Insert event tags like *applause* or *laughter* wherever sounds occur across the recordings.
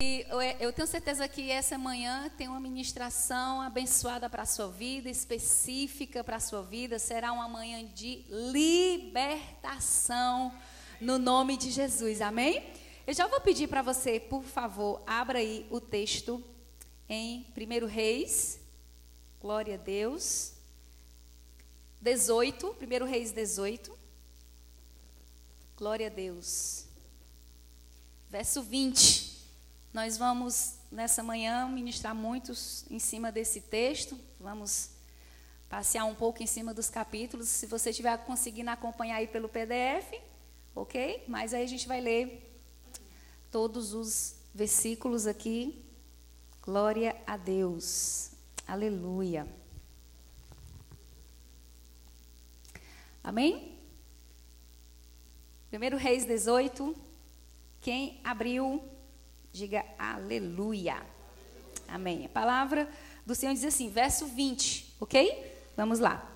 E eu tenho certeza que essa manhã tem uma ministração abençoada para a sua vida, específica para a sua vida. Será uma manhã de libertação no nome de Jesus. Amém? Eu já vou pedir para você, por favor, abra aí o texto em 1 Reis. Glória a Deus. 18, 1 Reis 18. Glória a Deus. Verso 20. Nós vamos, nessa manhã, ministrar muitos em cima desse texto. Vamos passear um pouco em cima dos capítulos. Se você estiver conseguindo acompanhar aí pelo PDF, ok? Mas aí a gente vai ler todos os versículos aqui. Glória a Deus. Aleluia. Amém? 1 Reis 18. Quem abriu Diga aleluia. Amém. A palavra do Senhor diz assim, verso 20, ok? Vamos lá.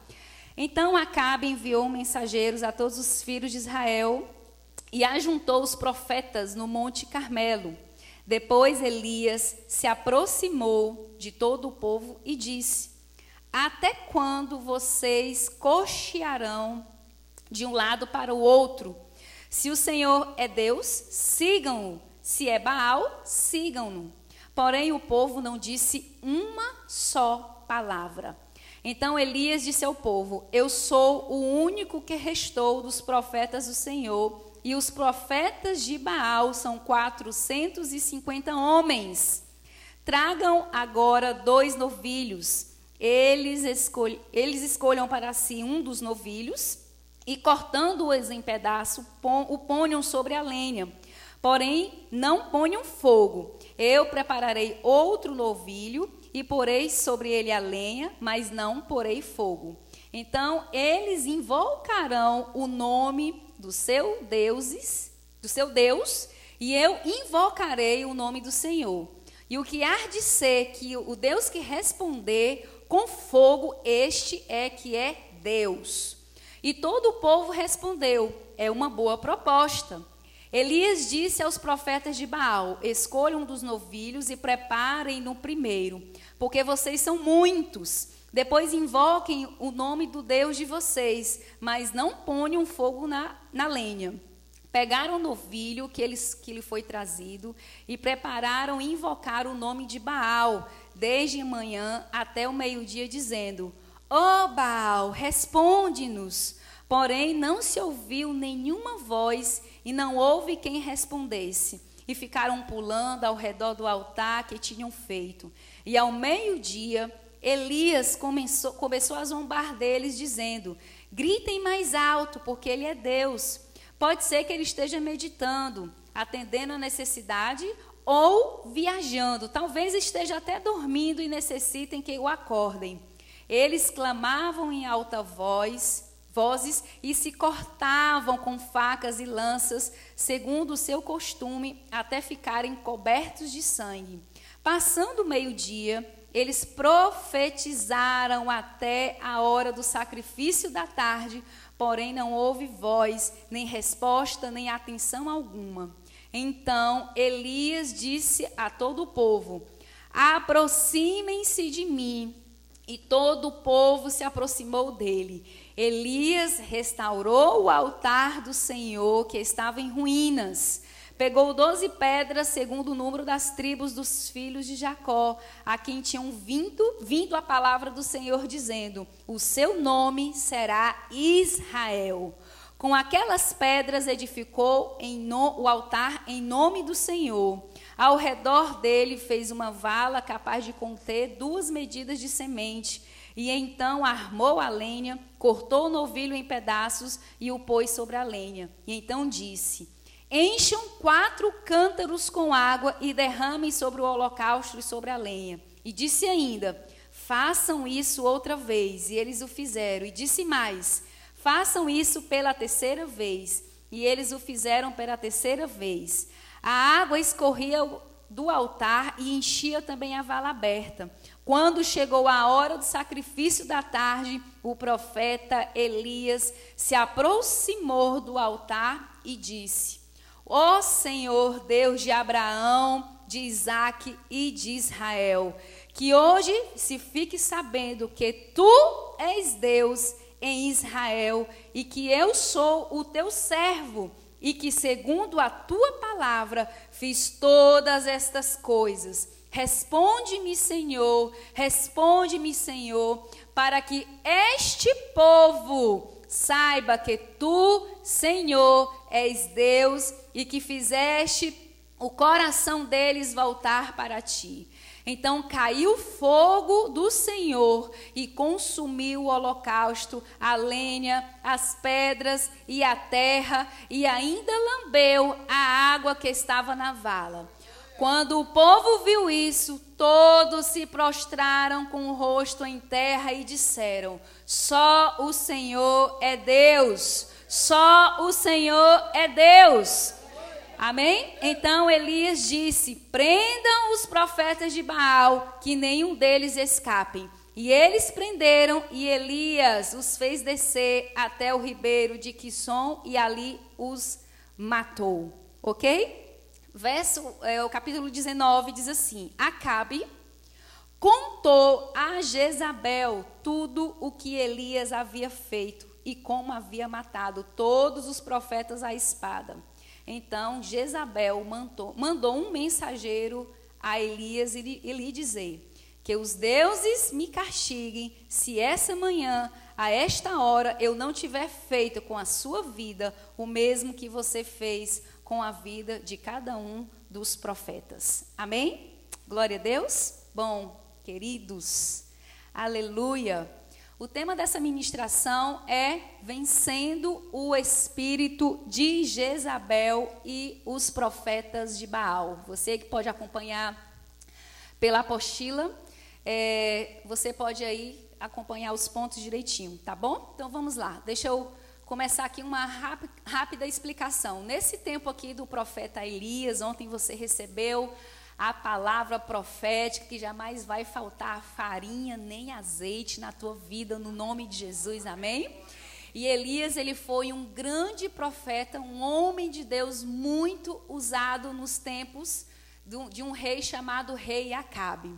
Então Acabe enviou mensageiros a todos os filhos de Israel e ajuntou os profetas no Monte Carmelo. Depois Elias se aproximou de todo o povo e disse: Até quando vocês cochearão de um lado para o outro? Se o Senhor é Deus, sigam-o. Se é Baal, sigam-no. Porém, o povo não disse uma só palavra. Então Elias disse ao povo: Eu sou o único que restou dos profetas do Senhor, e os profetas de Baal são 450 homens. Tragam agora dois novilhos. Eles, escol eles escolham para si um dos novilhos e, cortando-os em pedaço, o ponham sobre a lenha Porém, não ponham fogo. Eu prepararei outro novilho e porei sobre ele a lenha, mas não porei fogo. Então, eles invocarão o nome do seu deuses, do seu Deus, e eu invocarei o nome do Senhor. E o que há de ser que o Deus que responder com fogo, este é que é Deus. E todo o povo respondeu: é uma boa proposta. Elias disse aos profetas de Baal: Escolham um dos novilhos e preparem no primeiro, porque vocês são muitos. Depois invoquem o nome do Deus de vocês, mas não ponham fogo na, na lenha. Pegaram o novilho que, eles, que lhe foi trazido e prepararam invocaram o nome de Baal, desde manhã até o meio-dia, dizendo: Ó oh, Baal, responde-nos. Porém, não se ouviu nenhuma voz e não houve quem respondesse. E ficaram pulando ao redor do altar que tinham feito. E ao meio-dia, Elias começou, começou a zombar deles, dizendo: Gritem mais alto, porque ele é Deus. Pode ser que ele esteja meditando, atendendo a necessidade ou viajando. Talvez esteja até dormindo e necessitem que o acordem. Eles clamavam em alta voz vozes e se cortavam com facas e lanças, segundo o seu costume, até ficarem cobertos de sangue. Passando o meio-dia, eles profetizaram até a hora do sacrifício da tarde, porém não houve voz, nem resposta, nem atenção alguma. Então Elias disse a todo o povo: Aproximem-se de mim. E todo o povo se aproximou dele. Elias restaurou o altar do Senhor que estava em ruínas. Pegou doze pedras, segundo o número das tribos dos filhos de Jacó, a quem tinham vindo, vindo a palavra do Senhor, dizendo: O seu nome será Israel. Com aquelas pedras edificou no, o altar em nome do Senhor. Ao redor dele fez uma vala capaz de conter duas medidas de semente e então armou a lenha, cortou o novilho em pedaços e o pôs sobre a lenha. E então disse: Encham quatro cântaros com água e derramem sobre o holocausto e sobre a lenha. E disse ainda: Façam isso outra vez. E eles o fizeram. E disse mais: Façam isso pela terceira vez. E eles o fizeram pela terceira vez. A água escorria do altar e enchia também a vala aberta. Quando chegou a hora do sacrifício da tarde, o profeta Elias se aproximou do altar e disse: Ó oh Senhor Deus de Abraão, de Isaac e de Israel. Que hoje se fique sabendo que tu és Deus em Israel e que eu sou o teu servo e que, segundo a tua palavra, fiz todas estas coisas. Responde-me, Senhor, responde-me, Senhor, para que este povo saiba que tu, Senhor, és Deus e que fizeste o coração deles voltar para ti. Então caiu fogo do Senhor e consumiu o holocausto, a lenha, as pedras e a terra, e ainda lambeu a água que estava na vala. Quando o povo viu isso, todos se prostraram com o rosto em terra e disseram: Só o Senhor é Deus, só o Senhor é Deus. Amém? Então Elias disse: Prendam os profetas de Baal, que nenhum deles escapem. E eles prenderam, e Elias os fez descer até o ribeiro de Quisson, e ali os matou. Ok? Verso, é, o capítulo 19 diz assim: Acabe contou a Jezabel tudo o que Elias havia feito e como havia matado todos os profetas à espada. Então Jezabel mandou, mandou um mensageiro a Elias e lhe dizer: Que os deuses me castiguem se essa manhã, a esta hora, eu não tiver feito com a sua vida o mesmo que você fez com a vida de cada um dos profetas. Amém? Glória a Deus. Bom, queridos, aleluia. O tema dessa ministração é Vencendo o Espírito de Jezabel e os Profetas de Baal. Você que pode acompanhar pela apostila, é, você pode aí acompanhar os pontos direitinho, tá bom? Então vamos lá. Deixa eu começar aqui uma rápida explicação. Nesse tempo aqui do profeta Elias, ontem você recebeu a palavra profética que jamais vai faltar farinha nem azeite na tua vida, no nome de Jesus, amém? E Elias, ele foi um grande profeta, um homem de Deus muito usado nos tempos de um rei chamado rei Acabe.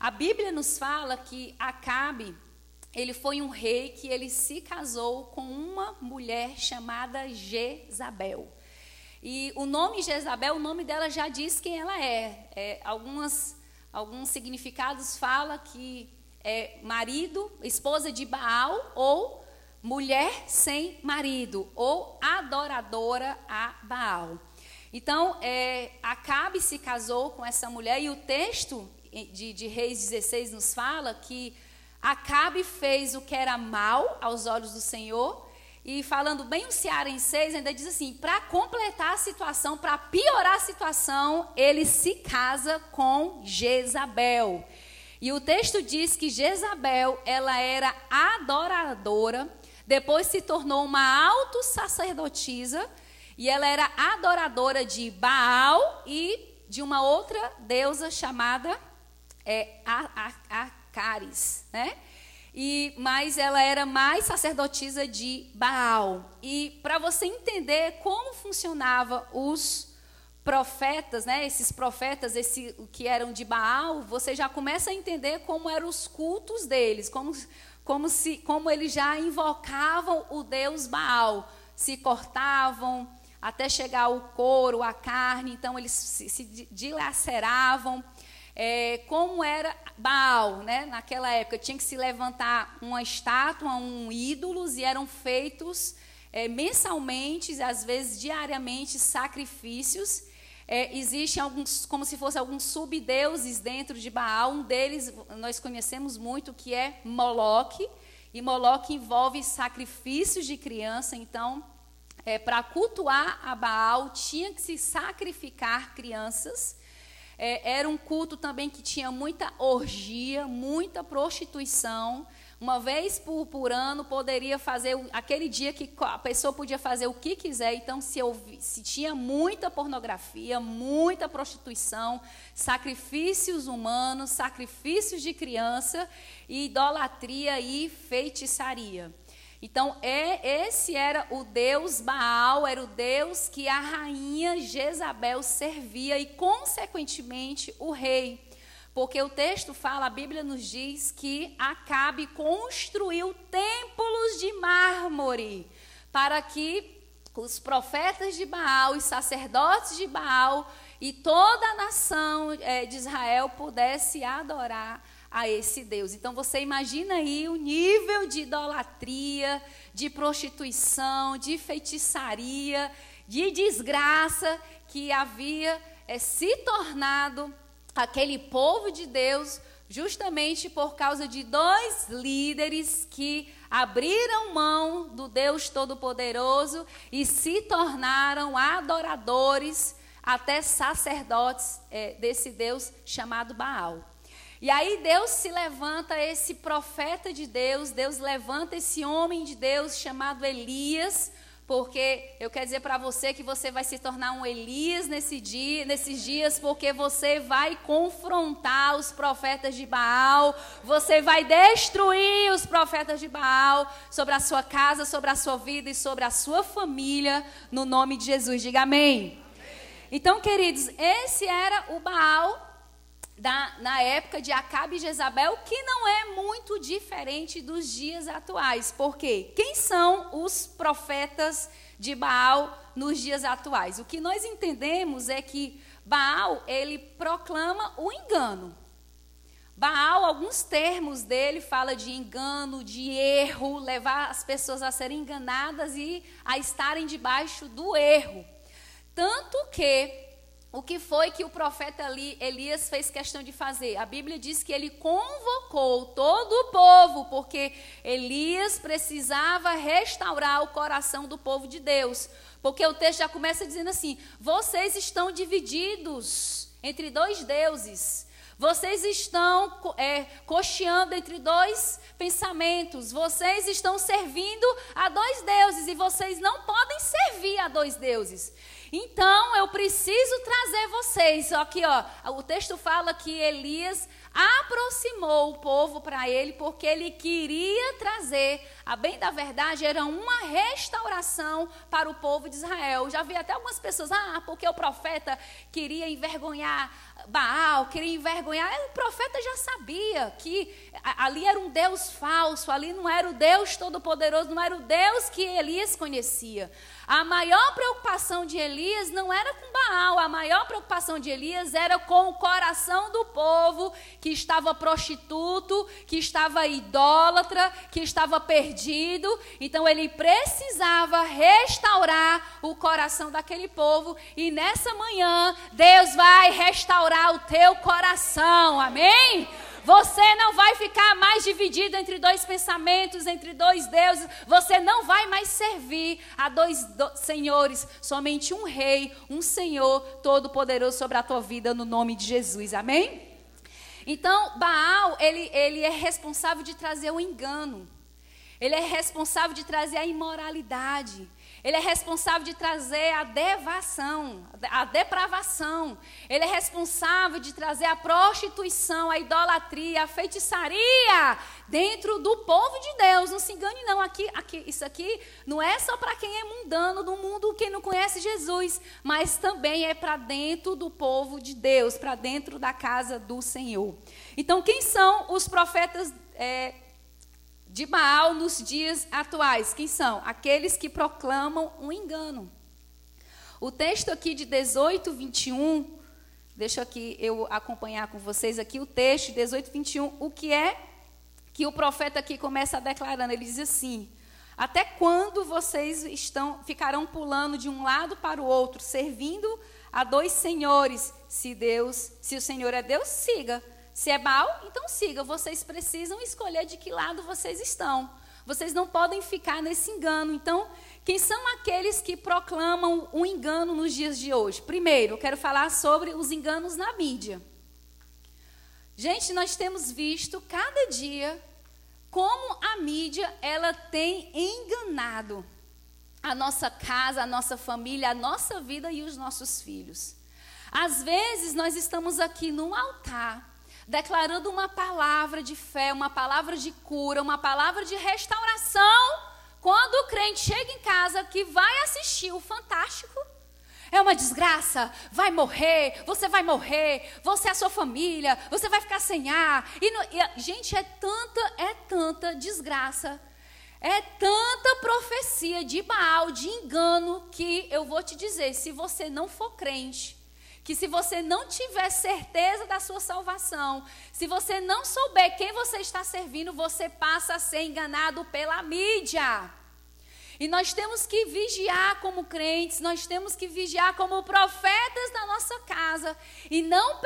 A Bíblia nos fala que Acabe, ele foi um rei que ele se casou com uma mulher chamada Jezabel. E o nome Jezabel, o nome dela já diz quem ela é. é algumas, alguns significados fala que é marido, esposa de Baal ou mulher sem marido ou adoradora a Baal. Então, é, Acabe se casou com essa mulher e o texto de, de Reis 16 nos fala que Acabe fez o que era mal aos olhos do Senhor e falando bem o 6, ainda diz assim: para completar a situação, para piorar a situação, ele se casa com Jezabel. E o texto diz que Jezabel, ela era adoradora, depois se tornou uma auto-sacerdotisa, e ela era adoradora de Baal e de uma outra deusa chamada é, Acaris, né? E, mas ela era mais sacerdotisa de Baal. E para você entender como funcionava os profetas, né, esses profetas, esse, que eram de Baal, você já começa a entender como eram os cultos deles, como, como, se, como eles já invocavam o deus Baal, se cortavam até chegar o couro, a carne, então eles se, se dilaceravam é, como era Baal, né? Naquela época tinha que se levantar uma estátua, um ídolos e eram feitos é, mensalmente, às vezes diariamente, sacrifícios. É, existem alguns, como se fossem alguns subdeuses dentro de Baal. Um deles nós conhecemos muito, que é Moloque. E Moloque envolve sacrifícios de criança. Então, é, para cultuar a Baal, tinha que se sacrificar crianças. É, era um culto também que tinha muita orgia, muita prostituição. Uma vez por, por ano poderia fazer aquele dia que a pessoa podia fazer o que quiser. Então, se, eu, se tinha muita pornografia, muita prostituição, sacrifícios humanos, sacrifícios de criança, idolatria e feitiçaria. Então, é, esse era o deus Baal, era o deus que a rainha Jezabel servia e, consequentemente, o rei. Porque o texto fala, a Bíblia nos diz que Acabe construiu templos de mármore para que os profetas de Baal, os sacerdotes de Baal e toda a nação é, de Israel pudesse adorar a esse Deus. Então você imagina aí o nível de idolatria, de prostituição, de feitiçaria, de desgraça que havia é, se tornado aquele povo de Deus, justamente por causa de dois líderes que abriram mão do Deus Todo-Poderoso e se tornaram adoradores, até sacerdotes é, desse Deus chamado Baal. E aí Deus se levanta esse profeta de Deus, Deus levanta esse homem de Deus chamado Elias, porque eu quero dizer para você que você vai se tornar um Elias nesse dia, nesses dias, porque você vai confrontar os profetas de Baal, você vai destruir os profetas de Baal sobre a sua casa, sobre a sua vida e sobre a sua família, no nome de Jesus. Diga amém. Então, queridos, esse era o Baal da, na época de Acabe e Jezabel, que não é muito diferente dos dias atuais. Por quê? Quem são os profetas de Baal nos dias atuais? O que nós entendemos é que Baal, ele proclama o engano. Baal, alguns termos dele fala de engano, de erro, levar as pessoas a serem enganadas e a estarem debaixo do erro. Tanto que o que foi que o profeta Elias fez questão de fazer? A Bíblia diz que ele convocou todo o povo, porque Elias precisava restaurar o coração do povo de Deus. Porque o texto já começa dizendo assim: vocês estão divididos entre dois deuses. Vocês estão é, cocheando entre dois pensamentos. Vocês estão servindo a dois deuses e vocês não podem servir a dois deuses. Então eu preciso trazer vocês. Aqui, ó, o texto fala que Elias aproximou o povo para ele porque ele queria trazer, a bem da verdade, era uma restauração para o povo de Israel. Já vi até algumas pessoas, ah, porque o profeta queria envergonhar Baal, queria envergonhar. O profeta já sabia que ali era um Deus falso, ali não era o Deus todo-poderoso, não era o Deus que Elias conhecia. A maior preocupação de Elias não era com Baal, a maior preocupação de Elias era com o coração do povo que estava prostituto, que estava idólatra, que estava perdido. Então ele precisava restaurar o coração daquele povo e nessa manhã Deus vai restaurar o teu coração. Amém? Você não vai ficar mais dividido entre dois pensamentos, entre dois deuses. Você não vai mais servir a dois do senhores, somente um rei, um Senhor todo-poderoso sobre a tua vida, no nome de Jesus. Amém? Então, Baal, ele, ele é responsável de trazer o engano. Ele é responsável de trazer a imoralidade. Ele é responsável de trazer a devação, a depravação. Ele é responsável de trazer a prostituição, a idolatria, a feitiçaria dentro do povo de Deus. Não se engane, não. Aqui, aqui, isso aqui não é só para quem é mundano do mundo, quem não conhece Jesus, mas também é para dentro do povo de Deus, para dentro da casa do Senhor. Então, quem são os profetas? É, de Baal nos dias atuais. Quem são? Aqueles que proclamam um engano. O texto aqui de 18, 21, deixa aqui eu acompanhar com vocês aqui o texto 18, 21, o que é que o profeta aqui começa declarando? Ele diz assim: Até quando vocês estão ficarão pulando de um lado para o outro, servindo a dois senhores? Se Deus, se o Senhor é Deus, siga. Se é Baal, então siga. Vocês precisam escolher de que lado vocês estão. Vocês não podem ficar nesse engano. Então, quem são aqueles que proclamam o engano nos dias de hoje? Primeiro, eu quero falar sobre os enganos na mídia. Gente, nós temos visto cada dia como a mídia ela tem enganado a nossa casa, a nossa família, a nossa vida e os nossos filhos. Às vezes nós estamos aqui num altar declarando uma palavra de fé, uma palavra de cura, uma palavra de restauração. Quando o crente chega em casa que vai assistir o Fantástico, é uma desgraça, vai morrer, você vai morrer, você é a sua família, você vai ficar sem ar. E, no, e, gente, é tanta, é tanta desgraça, é tanta profecia de Baal, de engano, que eu vou te dizer, se você não for crente, que se você não tiver certeza da sua salvação, se você não souber quem você está servindo, você passa a ser enganado pela mídia. E nós temos que vigiar como crentes, nós temos que vigiar como profetas da nossa casa e não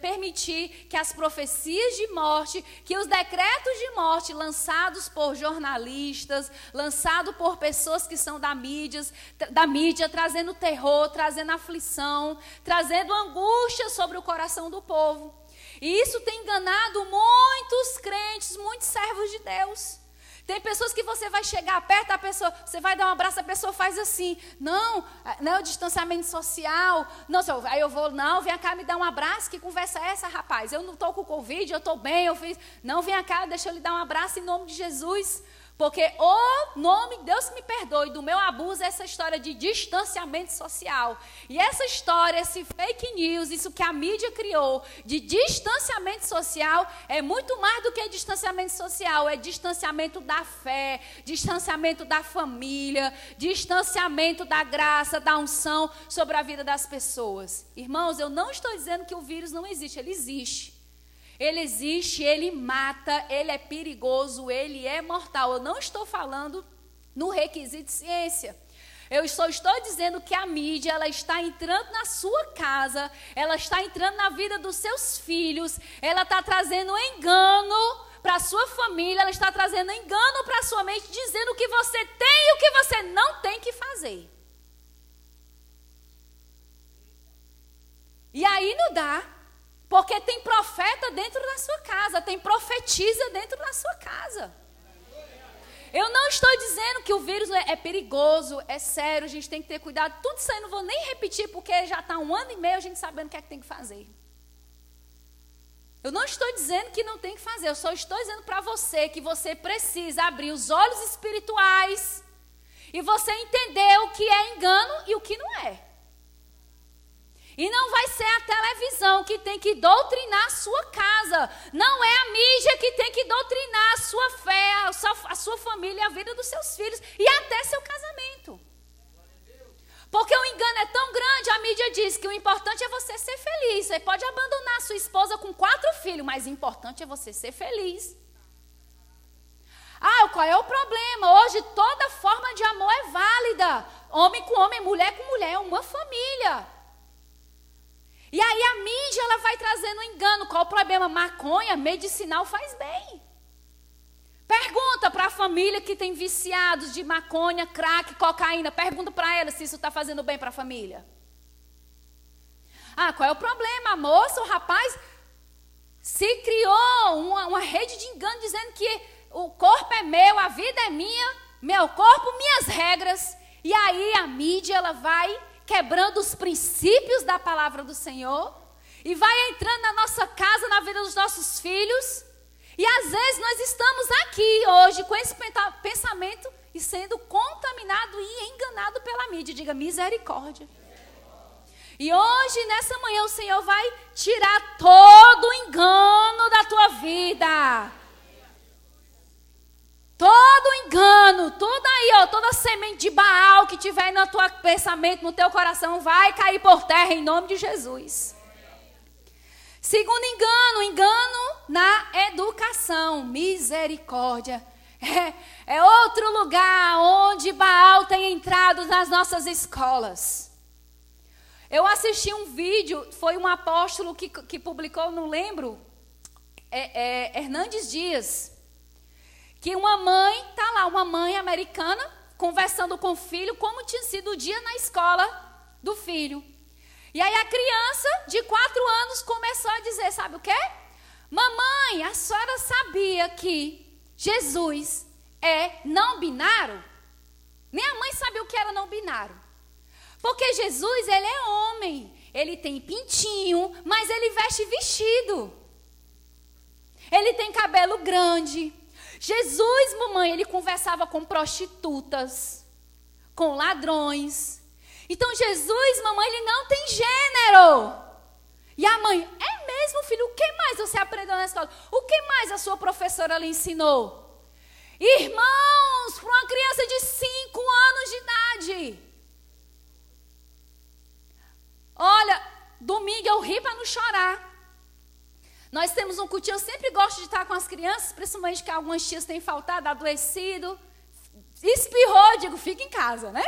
permitir que as profecias de morte, que os decretos de morte lançados por jornalistas, lançados por pessoas que são da mídia, da mídia trazendo terror, trazendo aflição, trazendo angústia sobre o coração do povo. E isso tem enganado muitos crentes, muitos servos de Deus. Tem pessoas que você vai chegar perto da pessoa, você vai dar um abraço, a pessoa faz assim. Não, não é o distanciamento social. Não, aí eu vou, não, vem cá me dar um abraço. Que conversa é essa, rapaz? Eu não estou com Covid, eu estou bem, eu fiz. Não, vem cá, deixa eu lhe dar um abraço em nome de Jesus. Porque o nome, Deus me perdoe, do meu abuso é essa história de distanciamento social. E essa história, esse fake news, isso que a mídia criou de distanciamento social, é muito mais do que distanciamento social, é distanciamento da fé, distanciamento da família, distanciamento da graça, da unção sobre a vida das pessoas. Irmãos, eu não estou dizendo que o vírus não existe, ele existe. Ele existe, ele mata, ele é perigoso, ele é mortal. Eu não estou falando no requisito de ciência. Eu só estou dizendo que a mídia ela está entrando na sua casa, ela está entrando na vida dos seus filhos, ela está trazendo engano para a sua família, ela está trazendo engano para a sua mente, dizendo o que você tem e o que você não tem que fazer. E aí não dá. Porque tem profeta dentro da sua casa, tem profetisa dentro da sua casa. Eu não estou dizendo que o vírus é, é, perigoso, é sério, a gente tem que ter cuidado. Tudo isso aí eu não vou nem repetir, porque já está um ano e meio a gente sabendo o que é que tem que fazer. Eu não estou dizendo que não tem que fazer, eu só estou dizendo para você que você precisa abrir os olhos espirituais e você entender o que é engano e o que não é. E não vai ser a televisão que tem que doutrinar a sua casa. Não é a mídia que tem que doutrinar a sua fé, a sua, a sua família, a vida dos seus filhos e até seu casamento. Porque o engano é tão grande, a mídia diz que o importante é você ser feliz. Você pode abandonar a sua esposa com quatro filhos, mas o importante é você ser feliz. Ah, qual é o problema? Hoje toda forma de amor é válida. Homem com homem, mulher com mulher, é uma família. E aí a mídia ela vai trazendo engano. Qual o problema? Maconha medicinal faz bem. Pergunta para a família que tem viciados de maconha, crack, cocaína. Pergunta para ela se isso está fazendo bem para a família. Ah, qual é o problema? A moça, o rapaz, se criou uma, uma rede de engano dizendo que o corpo é meu, a vida é minha, meu corpo, minhas regras. E aí a mídia ela vai quebrando os princípios da palavra do Senhor e vai entrando na nossa casa, na vida dos nossos filhos. E às vezes nós estamos aqui hoje com esse pensamento e sendo contaminado e enganado pela mídia. Diga misericórdia. E hoje, nessa manhã, o Senhor vai tirar todo o engano da tua vida. Todo engano, tudo aí, ó, toda semente de Baal que tiver no teu pensamento, no teu coração, vai cair por terra em nome de Jesus. Segundo engano, engano na educação, misericórdia. É, é outro lugar onde Baal tem entrado nas nossas escolas. Eu assisti um vídeo, foi um apóstolo que, que publicou, não lembro, é, é, Hernandes Dias que uma mãe, tá lá, uma mãe americana, conversando com o filho, como tinha sido o dia na escola do filho. E aí a criança de quatro anos começou a dizer, sabe o quê? Mamãe, a senhora sabia que Jesus é não binário? Nem a mãe sabia o que era não binário. Porque Jesus, ele é homem, ele tem pintinho, mas ele veste vestido. Ele tem cabelo grande, Jesus, mamãe, ele conversava com prostitutas, com ladrões. Então Jesus, mamãe, ele não tem gênero. E a mãe, é mesmo, filho? O que mais você aprendeu na escola? O que mais a sua professora lhe ensinou? Irmãos, para uma criança de 5 anos de idade. Olha, domingo eu ri para não chorar. Nós temos um cultinho, eu sempre gosto de estar com as crianças, principalmente que algumas tias têm faltado, adoecido. Espirrou, digo, fica em casa, né?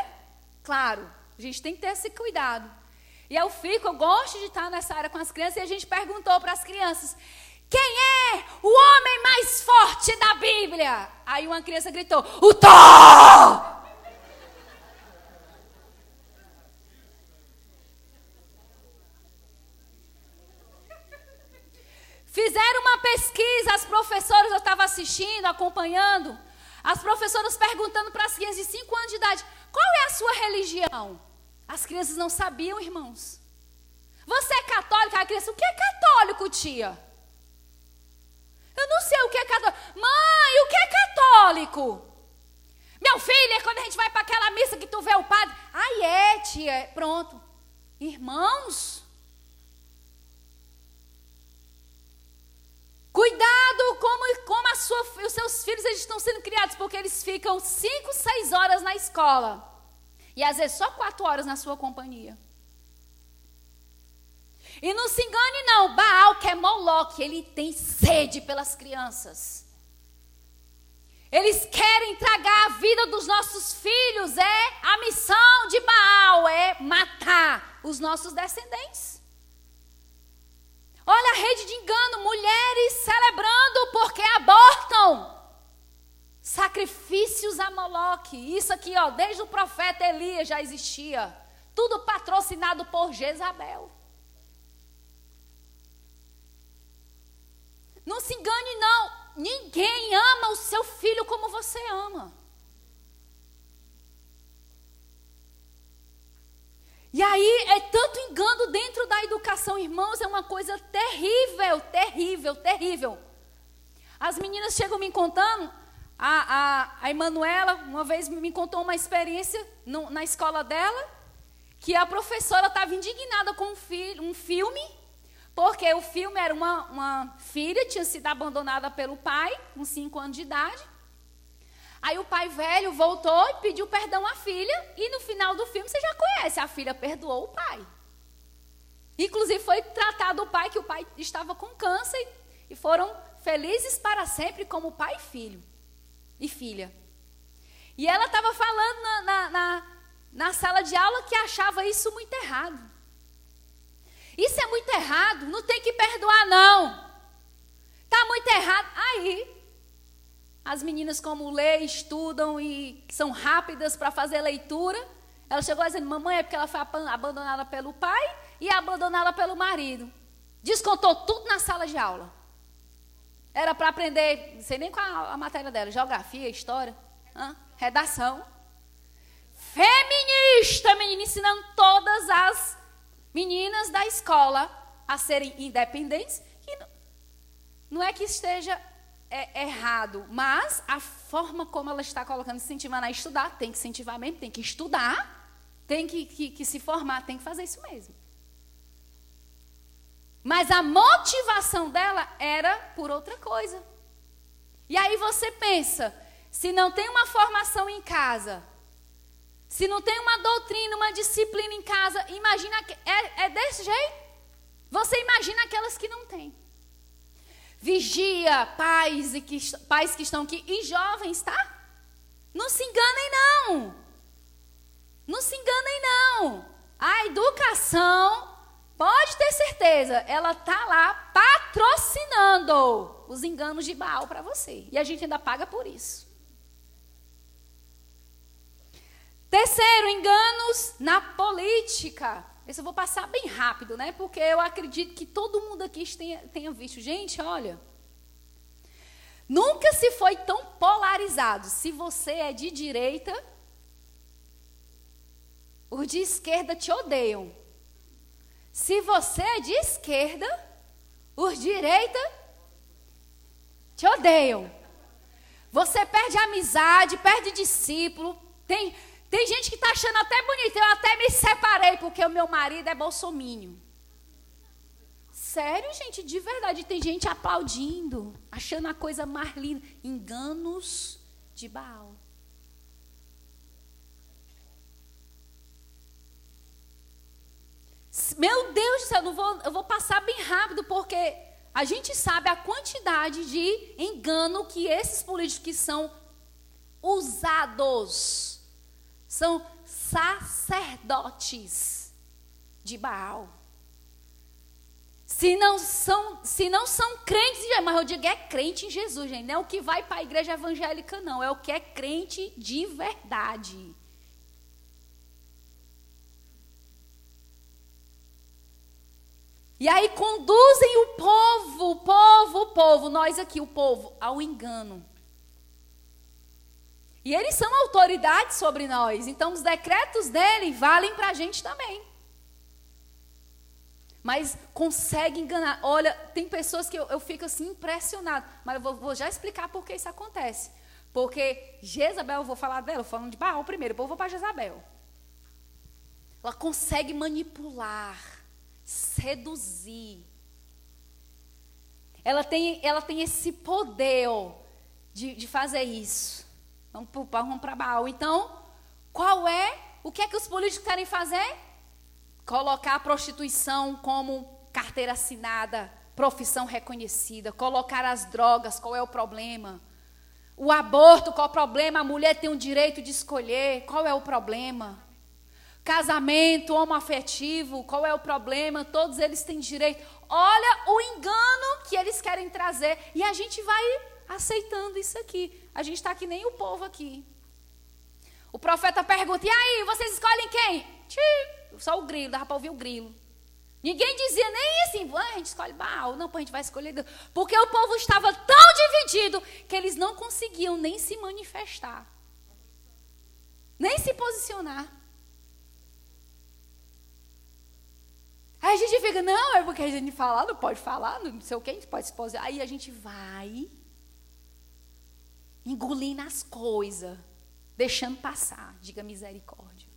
Claro, a gente tem que ter esse cuidado. E eu fico, eu gosto de estar nessa área com as crianças, e a gente perguntou para as crianças: quem é o homem mais forte da Bíblia? Aí uma criança gritou: O Thor! Fizeram uma pesquisa, as professoras, eu estava assistindo, acompanhando, as professoras perguntando para as crianças de 5 anos de idade: qual é a sua religião? As crianças não sabiam, irmãos. Você é católica? A criança, o que é católico, tia? Eu não sei o que é católico. Mãe, o que é católico? Meu filho, é quando a gente vai para aquela missa que tu vê o padre. Ai, é, tia. Pronto. Irmãos, Cuidado como, como sua, os seus filhos eles estão sendo criados, porque eles ficam 5, 6 horas na escola. E às vezes só 4 horas na sua companhia. E não se engane não, Baal, que é Moloque, ele tem sede pelas crianças. Eles querem tragar a vida dos nossos filhos. É a missão de Baal, é matar os nossos descendentes. Olha a rede de engano, mulheres celebrando porque abortam. Sacrifícios a Moloque. Isso aqui, ó, desde o profeta Elias já existia. Tudo patrocinado por Jezabel. Não se engane, não. Ninguém ama o seu filho como você ama. E aí é tanto engano dentro da educação, irmãos, é uma coisa terrível, terrível, terrível. As meninas chegam me contando, a, a, a Emanuela uma vez me contou uma experiência no, na escola dela, que a professora estava indignada com um, fi, um filme, porque o filme era uma, uma filha, tinha sido abandonada pelo pai, com 5 anos de idade, Aí o pai velho voltou e pediu perdão à filha. E no final do filme você já conhece, a filha perdoou o pai. Inclusive foi tratado o pai que o pai estava com câncer e foram felizes para sempre como pai e filho e filha. E ela estava falando na, na, na, na sala de aula que achava isso muito errado. Isso é muito errado, não tem que perdoar não. Tá muito errado. Aí as meninas, como lê, estudam e são rápidas para fazer leitura, ela chegou dizendo: Mamãe, é porque ela foi abandonada pelo pai e abandonada pelo marido. Descontou tudo na sala de aula. Era para aprender, não sei nem qual a, matéria dela: geografia, história, hã? redação. Feminista, menina, ensinando todas as meninas da escola a serem independentes. E não é que esteja é errado, mas a forma como ela está colocando, incentivando a estudar, tem que incentivar mesmo, tem que estudar, tem que, que, que se formar, tem que fazer isso mesmo. Mas a motivação dela era por outra coisa. E aí você pensa, se não tem uma formação em casa, se não tem uma doutrina, uma disciplina em casa, imagina, é, é desse jeito? Você imagina aquelas que não têm. Vigia, pais, e que, pais que estão aqui e jovens, tá? Não se enganem, não. Não se enganem, não. A educação, pode ter certeza, ela tá lá patrocinando os enganos de Baal para você. E a gente ainda paga por isso. Terceiro, enganos na política. Esse eu vou passar bem rápido, né? Porque eu acredito que todo mundo aqui tenha, tenha visto. Gente, olha. Nunca se foi tão polarizado. Se você é de direita, os de esquerda te odeiam. Se você é de esquerda, os de direita te odeiam. Você perde amizade, perde discípulo. Tem, tem gente que está achando até bonito. Eu até me separei porque o meu marido é bolsomínio. Sério, gente, de verdade. Tem gente aplaudindo, achando a coisa mais linda. Enganos de Baal. Meu Deus do céu, eu vou, eu vou passar bem rápido, porque a gente sabe a quantidade de engano que esses políticos que são usados são sacerdotes de Baal. Se não são, se não são crentes, mas eu digo é crente em Jesus, gente. Não é o que vai para a igreja evangélica, não. É o que é crente de verdade. E aí conduzem o povo, o povo, o povo, nós aqui, o povo, ao engano. E eles são autoridade sobre nós. Então os decretos dele valem para a gente também. Mas consegue enganar. Olha, tem pessoas que eu, eu fico assim impressionado. Mas eu vou, vou, já explicar por que isso acontece. Porque Jezabel, eu vou falar dela, falando de Baal primeiro, depois eu vou para Jezabel. Ela consegue manipular seduzir. Ela tem, ela tem esse poder de, de fazer isso. Vamos para vamos Baal. Então, qual é? O que é que os políticos querem fazer? Colocar a prostituição como carteira assinada, profissão reconhecida. Colocar as drogas, qual é o problema? O aborto, qual é o problema? A mulher tem o direito de escolher, qual é o problema? Casamento homoafetivo, qual é o problema? Todos eles têm direito. Olha o engano que eles querem trazer. E a gente vai aceitando isso aqui. A gente está que nem o povo aqui. O profeta pergunta: e aí, vocês escolhem quem? Tchim, só o grilo, dava para ouvir o grilo. Ninguém dizia nem assim, a gente escolhe Baal. Não, a gente vai escolher Deus. Porque o povo estava tão dividido que eles não conseguiam nem se manifestar, nem se posicionar. Aí a gente fica, não, é porque a gente fala, não pode falar, não sei o que, a gente pode se posicionar. Aí a gente vai engolindo as coisas, deixando passar. Diga misericórdia.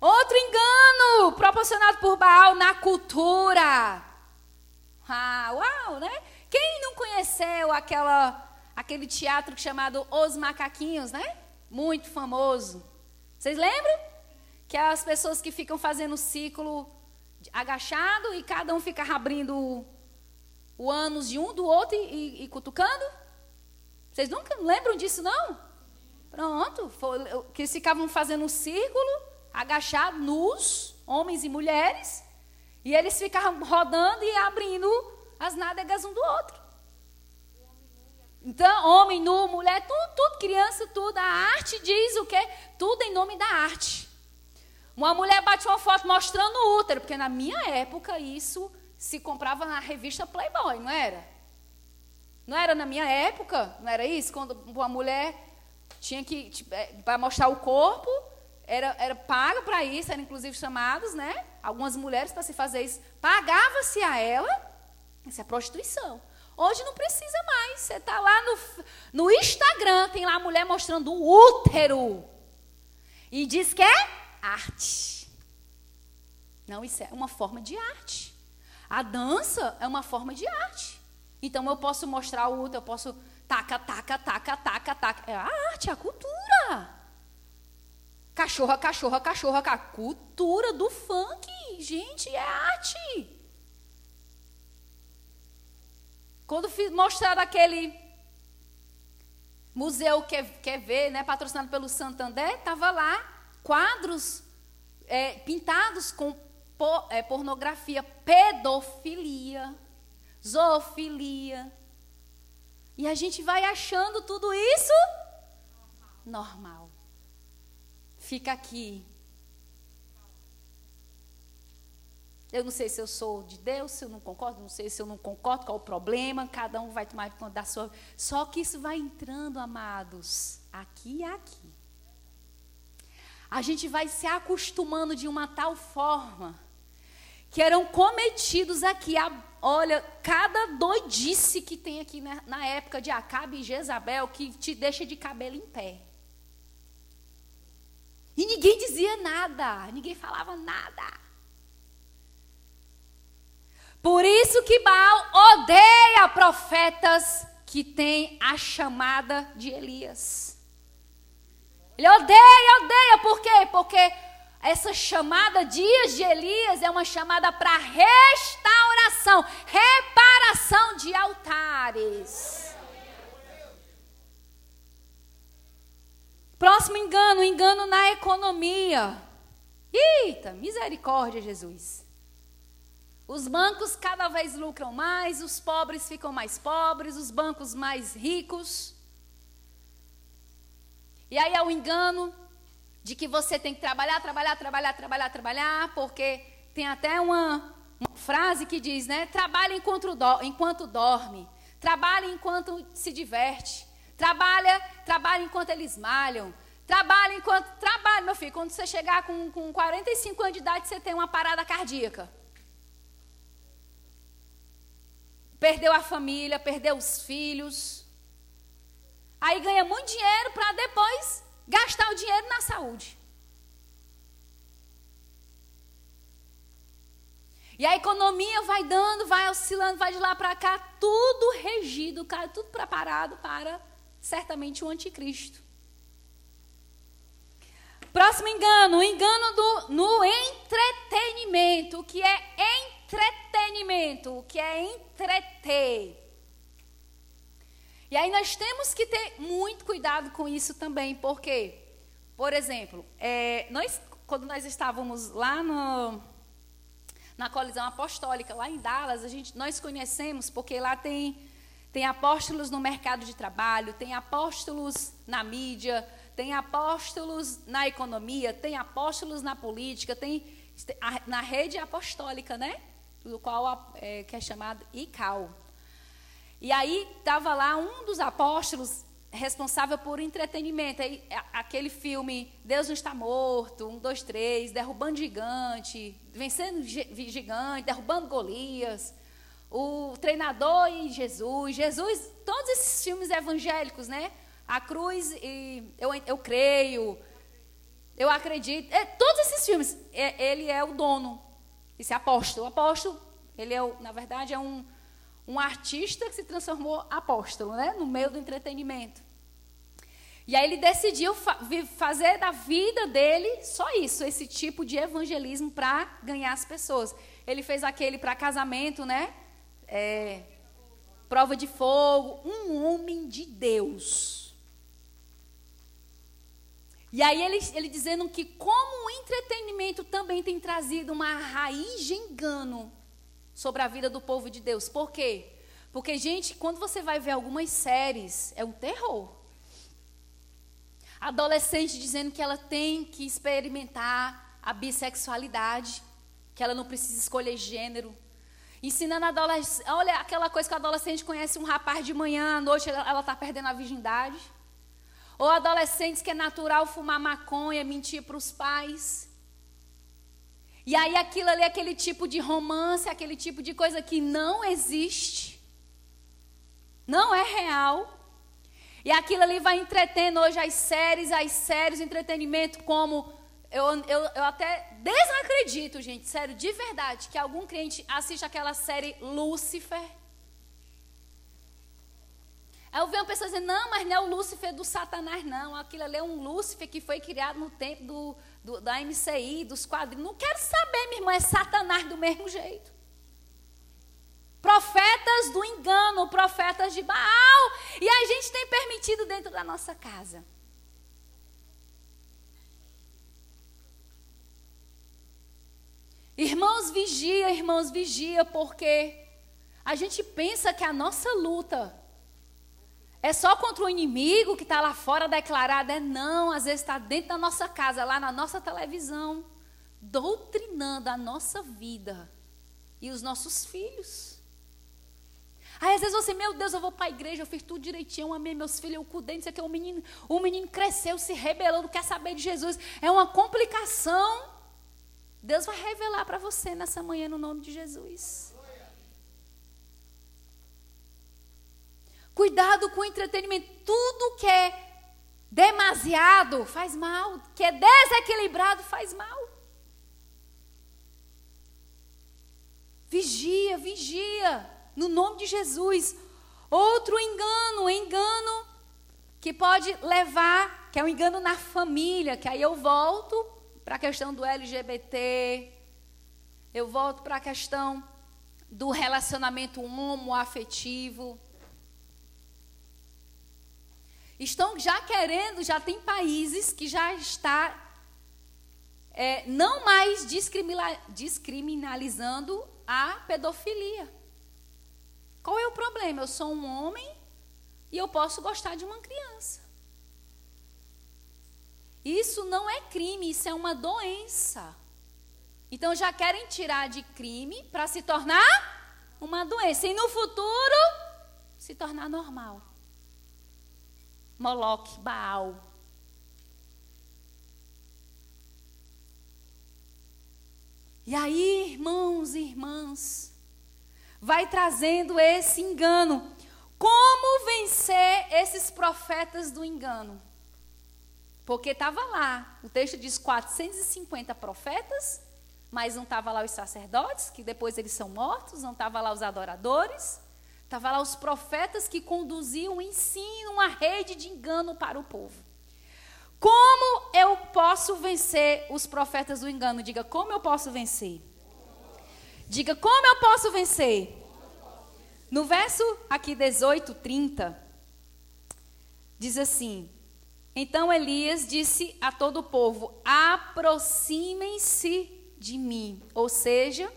Outro engano proporcionado por Baal na cultura. Ah, uau, né? Quem não conheceu aquela, aquele teatro chamado Os Macaquinhos, né? Muito famoso. Vocês lembram? que é as pessoas que ficam fazendo o ciclo agachado e cada um fica abrindo o, ânus de um do outro e, e, e cutucando? Vocês nunca lembram disso, não? Pronto, foi, que eles ficavam fazendo um círculo, agachados, nus, homens e mulheres, e eles ficavam rodando e abrindo as nádegas um do outro. Então, homem nu, mulher, tudo, tudo, criança, tudo. A arte diz o quê? Tudo em nome da arte. Uma mulher bate uma foto mostrando o útero, porque na minha época isso se comprava na revista Playboy, não era? Não era na minha época? Não era isso? Quando uma mulher tinha que, é, para mostrar o corpo, era, era paga para isso, eram inclusive chamados, né? Algumas mulheres para se fazer isso. Pagava-se a ela, isso é prostituição. Hoje não precisa mais. Você está lá no, no Instagram, tem lá a mulher mostrando o útero. E diz que é arte. Não, isso é uma forma de arte. A dança é uma forma de arte. Então eu posso mostrar o outro, eu posso taca, taca, taca, taca, taca. É a arte, é a cultura. Cachorra, cachorra, cachorra, a cultura do funk, gente, é arte. Quando mostraram aquele museu quer, quer ver, né, patrocinado pelo Santander, estava lá quadros é, pintados com por, é, pornografia, pedofilia, zoofilia. E a gente vai achando tudo isso normal. Fica aqui. Eu não sei se eu sou de Deus, se eu não concordo, não sei se eu não concordo, qual o problema, cada um vai tomar conta da sua. Só que isso vai entrando, amados, aqui e aqui a gente vai se acostumando de uma tal forma que eram cometidos aqui olha, cada doidice que tem aqui na, na época de Acabe e Jezabel que te deixa de cabelo em pé. E ninguém dizia nada, ninguém falava nada. Por isso que Baal odeia profetas que têm a chamada de Elias. Ele odeia, odeia, por quê? Porque essa chamada dias de Elias é uma chamada para restauração, reparação de altares. Próximo engano, engano na economia. Eita, misericórdia, Jesus. Os bancos cada vez lucram mais, os pobres ficam mais pobres, os bancos mais ricos. E aí é o engano de que você tem que trabalhar, trabalhar, trabalhar, trabalhar, trabalhar, porque tem até uma, uma frase que diz, né? Trabalhe enquanto, do, enquanto dorme, trabalhe enquanto se diverte, trabalha, trabalha enquanto eles malham, trabalha enquanto. Trabalha, meu filho. Quando você chegar com, com 45 anos de idade, você tem uma parada cardíaca. Perdeu a família, perdeu os filhos. Aí ganha muito dinheiro para depois gastar o dinheiro na saúde. E a economia vai dando, vai oscilando, vai de lá para cá, tudo regido, tudo preparado para certamente o anticristo. Próximo engano, o engano do, no entretenimento. O que é entretenimento? O que é entreter? E aí nós temos que ter muito cuidado com isso também, porque, por exemplo, é, nós, quando nós estávamos lá no, na colisão apostólica, lá em Dallas, a gente, nós conhecemos, porque lá tem, tem apóstolos no mercado de trabalho, tem apóstolos na mídia, tem apóstolos na economia, tem apóstolos na política, tem na rede apostólica, né? Do qual é, que é chamado ICAO. E aí estava lá um dos apóstolos responsável por entretenimento. Aí, aquele filme Deus não está morto, um, dois, três, derrubando gigante, vencendo gigante, derrubando Golias, o treinador e Jesus, Jesus, todos esses filmes evangélicos, né? A cruz e eu, eu creio, eu acredito, é, todos esses filmes, é, ele é o dono, esse apóstolo. O apóstolo, ele é, o, na verdade, é um um artista que se transformou apóstolo, né? No meio do entretenimento. E aí ele decidiu fa fazer da vida dele só isso, esse tipo de evangelismo para ganhar as pessoas. Ele fez aquele para casamento, né? É, prova de fogo, um homem de Deus. E aí ele, ele dizendo que como o entretenimento também tem trazido uma raiz de engano sobre a vida do povo de Deus. Por quê? Porque, gente, quando você vai ver algumas séries, é um terror. Adolescente dizendo que ela tem que experimentar a bissexualidade, que ela não precisa escolher gênero. Ensinando a adolescente, olha aquela coisa que o adolescente conhece um rapaz de manhã, à noite ela está perdendo a virgindade. Ou adolescentes que é natural fumar maconha, mentir para os pais. E aí aquilo ali é aquele tipo de romance, aquele tipo de coisa que não existe. Não é real. E aquilo ali vai entretendo hoje as séries, as séries, entretenimento como. Eu, eu, eu até desacredito, gente, sério, de verdade, que algum crente assiste aquela série Lúcifer. Aí eu vejo pessoas dizendo, não, mas não é o Lúcifer do Satanás, não. Aquilo ali é um Lúcifer que foi criado no tempo do, do, da MCI, dos quadrinhos. Não quero saber, minha irmã, é Satanás do mesmo jeito. Profetas do engano, profetas de Baal. E a gente tem permitido dentro da nossa casa. Irmãos, vigia, irmãos, vigia, porque a gente pensa que a nossa luta é só contra o inimigo que está lá fora declarado? É não, às vezes está dentro da nossa casa, lá na nossa televisão, doutrinando a nossa vida e os nossos filhos. Aí às vezes você, meu Deus, eu vou para a igreja, eu fiz tudo direitinho, eu amei meus filhos, eu cuidei, não sei o que, o menino, o menino cresceu, se rebelou, não quer saber de Jesus. É uma complicação. Deus vai revelar para você nessa manhã no nome de Jesus. Cuidado com o entretenimento. Tudo que é demasiado faz mal, que é desequilibrado faz mal. Vigia, vigia, no nome de Jesus. Outro engano, engano que pode levar, que é um engano na família, que aí eu volto para a questão do LGBT, eu volto para a questão do relacionamento homoafetivo. Estão já querendo, já tem países que já está é, não mais descriminalizando a pedofilia. Qual é o problema? Eu sou um homem e eu posso gostar de uma criança. Isso não é crime, isso é uma doença. Então já querem tirar de crime para se tornar uma doença e no futuro se tornar normal. Moloque, Baal. E aí, irmãos e irmãs, vai trazendo esse engano. Como vencer esses profetas do engano? Porque estava lá, o texto diz 450 profetas, mas não estava lá os sacerdotes, que depois eles são mortos, não estava lá os adoradores. Estava lá os profetas que conduziam o ensino, uma rede de engano para o povo. Como eu posso vencer os profetas do engano? Diga, como eu posso vencer? Diga, como eu posso vencer? No verso aqui 18, 30, diz assim: Então Elias disse a todo o povo: aproximem-se de mim. Ou seja,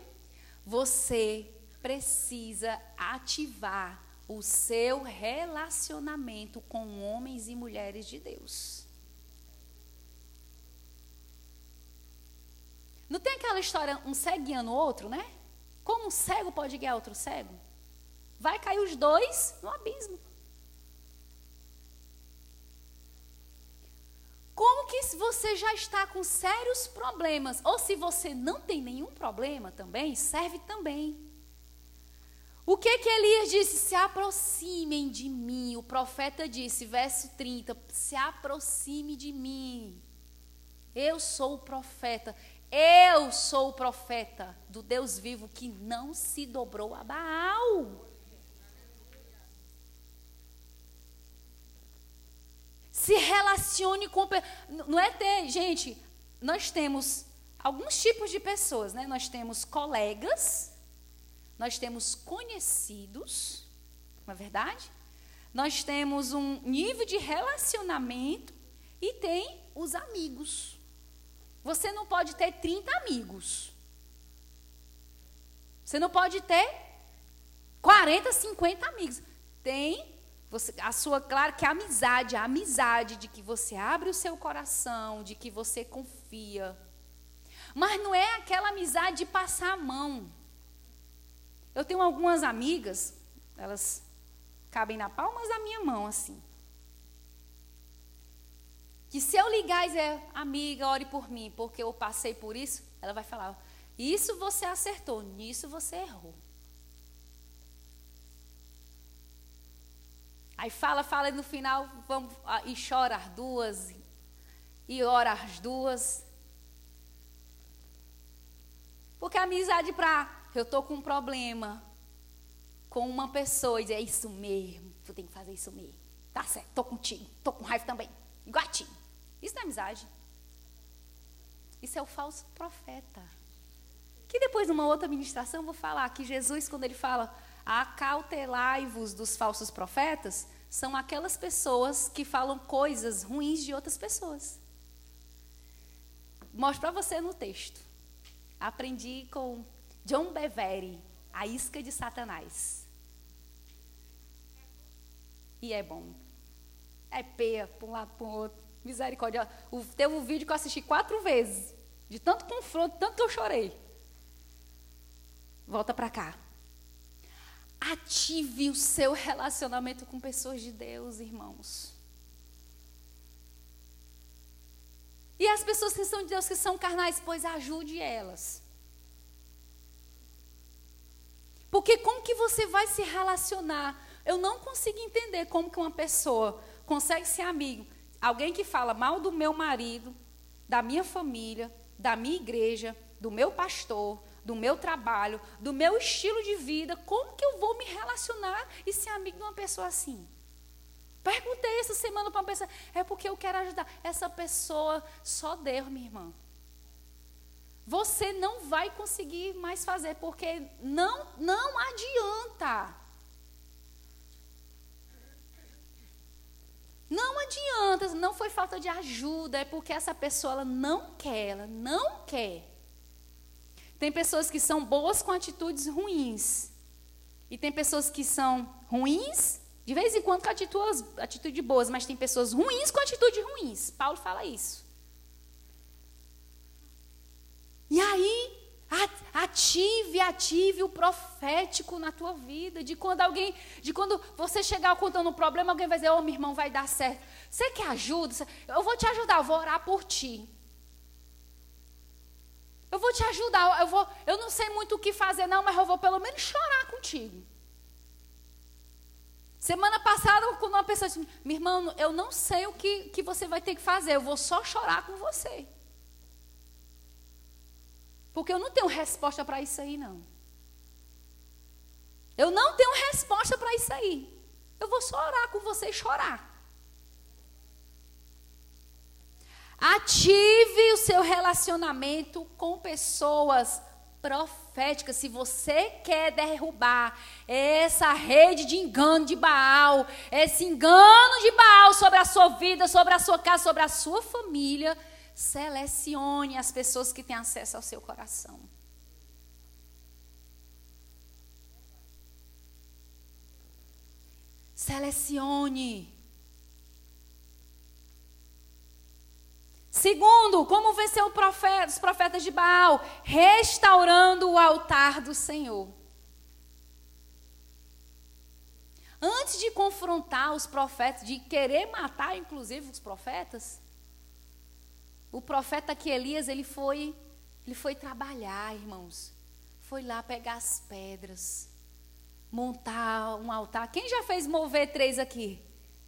você precisa ativar o seu relacionamento com homens e mulheres de Deus. Não tem aquela história, um cego guiando o outro, né? Como um cego pode guiar outro cego? Vai cair os dois no abismo. Como que se você já está com sérios problemas, ou se você não tem nenhum problema também, serve também. O que que Elias disse? Se aproximem de mim. O profeta disse, verso 30, se aproxime de mim. Eu sou o profeta. Eu sou o profeta do Deus vivo que não se dobrou a Baal. Se relacione com. Não é ter. Gente, nós temos alguns tipos de pessoas, né? Nós temos colegas nós temos conhecidos, não é verdade? Nós temos um nível de relacionamento e tem os amigos. Você não pode ter 30 amigos. Você não pode ter 40, 50 amigos. Tem você, a sua, claro que a amizade, a amizade de que você abre o seu coração, de que você confia. Mas não é aquela amizade de passar a mão. Eu tenho algumas amigas, elas cabem na palmas da minha mão, assim. Que se eu ligar e dizer, amiga, ore por mim, porque eu passei por isso, ela vai falar, isso você acertou, nisso você errou. Aí fala, fala e no final vamos ah, e chora as duas e ora as duas. Porque a amizade para eu estou com um problema com uma pessoa e dizer, é isso mesmo, tu tem que fazer isso mesmo. Tá certo, estou contigo, estou com raiva também, igual a ti. Isso não é amizade. Isso é o falso profeta. Que depois, numa outra ministração, eu vou falar que Jesus, quando ele fala, acautelai-vos dos falsos profetas, são aquelas pessoas que falam coisas ruins de outras pessoas. Mostro para você no texto. Aprendi com John Bevere, A Isca de Satanás. E é bom. É peia para um lado para o outro. Misericórdia. O, teve um vídeo que eu assisti quatro vezes. De tanto confronto, tanto que eu chorei. Volta para cá. Ative o seu relacionamento com pessoas de Deus, irmãos. E as pessoas que são de Deus, que são carnais, pois ajude elas. Porque como que você vai se relacionar eu não consigo entender como que uma pessoa consegue ser amigo, alguém que fala mal do meu marido, da minha família, da minha igreja, do meu pastor, do meu trabalho, do meu estilo de vida, como que eu vou me relacionar e ser amigo de uma pessoa assim? Perguntei essa semana para uma pessoa, é porque eu quero ajudar. Essa pessoa, só Deus, minha irmã. Você não vai conseguir mais fazer, porque não, não adianta. Não adianta, não foi falta de ajuda, é porque essa pessoa ela não quer, ela não quer. Tem pessoas que são boas com atitudes ruins. E tem pessoas que são ruins, de vez em quando com atitudes, atitudes boas, mas tem pessoas ruins com atitudes ruins. Paulo fala isso. E aí, Ative, ative o profético na tua vida. De quando alguém, de quando você chegar contando um problema, alguém vai dizer: Ô, oh, meu irmão, vai dar certo. Você quer ajuda? Eu vou te ajudar, eu vou orar por ti. Eu vou te ajudar. Eu, vou, eu não sei muito o que fazer, não, mas eu vou pelo menos chorar contigo. Semana passada, uma pessoa disse: Minha irmã, eu não sei o que, que você vai ter que fazer, eu vou só chorar com você. Porque eu não tenho resposta para isso aí, não. Eu não tenho resposta para isso aí. Eu vou só orar com você e chorar. Ative o seu relacionamento com pessoas proféticas. Se você quer derrubar essa rede de engano de Baal, esse engano de Baal sobre a sua vida, sobre a sua casa, sobre a sua família, Selecione as pessoas que têm acesso ao seu coração. Selecione. Segundo, como vencer profeta, os profetas de Baal? Restaurando o altar do Senhor. Antes de confrontar os profetas, de querer matar, inclusive, os profetas, o profeta que Elias, ele foi, ele foi trabalhar, irmãos. Foi lá pegar as pedras, montar um altar. Quem já fez mover três aqui?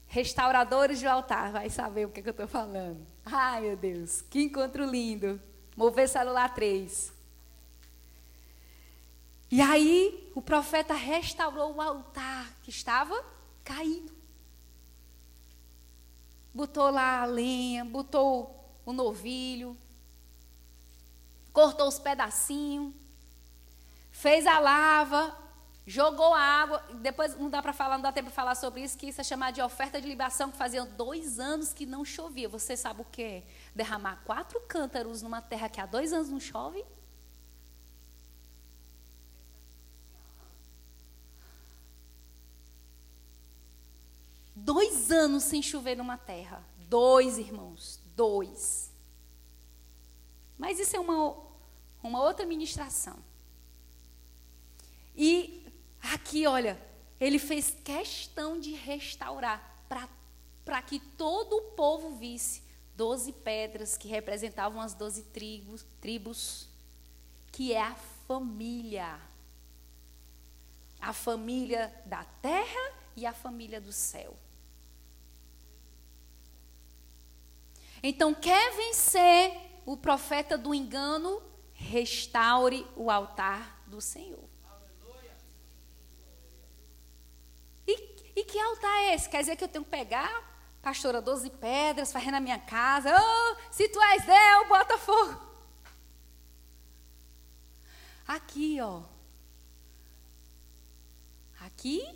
Restauradores de altar, vai saber o que, é que eu estou falando. Ai, meu Deus, que encontro lindo. Mover celular três. E aí, o profeta restaurou o altar que estava caído. Botou lá a lenha, botou o novilho, cortou os pedacinhos, fez a lava, jogou a água. Depois não dá para falar, não dá tempo para falar sobre isso, que isso é chamado de oferta de libação, que fazia dois anos que não chovia. Você sabe o que é? Derramar quatro cântaros numa terra que há dois anos não chove? Dois anos sem chover numa terra. Dois, irmãos dois. Mas isso é uma, uma outra ministração. E aqui, olha, ele fez questão de restaurar para que todo o povo visse doze pedras que representavam as doze tribos, tribos, que é a família. A família da terra e a família do céu. Então, quer vencer o profeta do engano? Restaure o altar do Senhor. E, e que altar é esse? Quer dizer que eu tenho que pegar, pastora, 12 pedras, fazer na minha casa. Oh, se tu és Deus, bota fogo. Aqui, ó. Aqui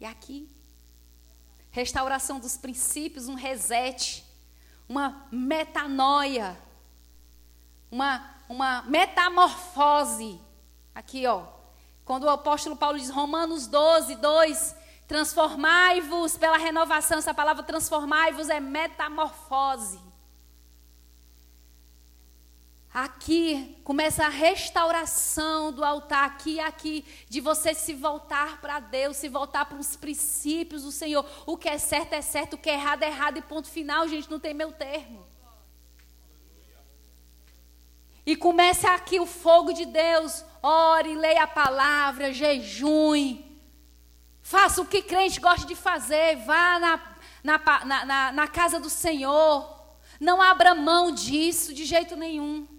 e aqui. Restauração dos princípios, um reset uma metanoia, uma, uma metamorfose. Aqui, ó. Quando o apóstolo Paulo diz, Romanos 12, 2, transformai-vos pela renovação, essa palavra transformai-vos é metamorfose. Aqui começa a restauração do altar, aqui e aqui, de você se voltar para Deus, se voltar para os princípios do Senhor. O que é certo é certo, o que é errado é errado, e ponto final, gente, não tem meu termo. E começa aqui o fogo de Deus. Ore, leia a palavra, jejue. Faça o que crente gosta de fazer. Vá na, na, na, na, casa do Senhor. Não abra mão disso de jeito nenhum.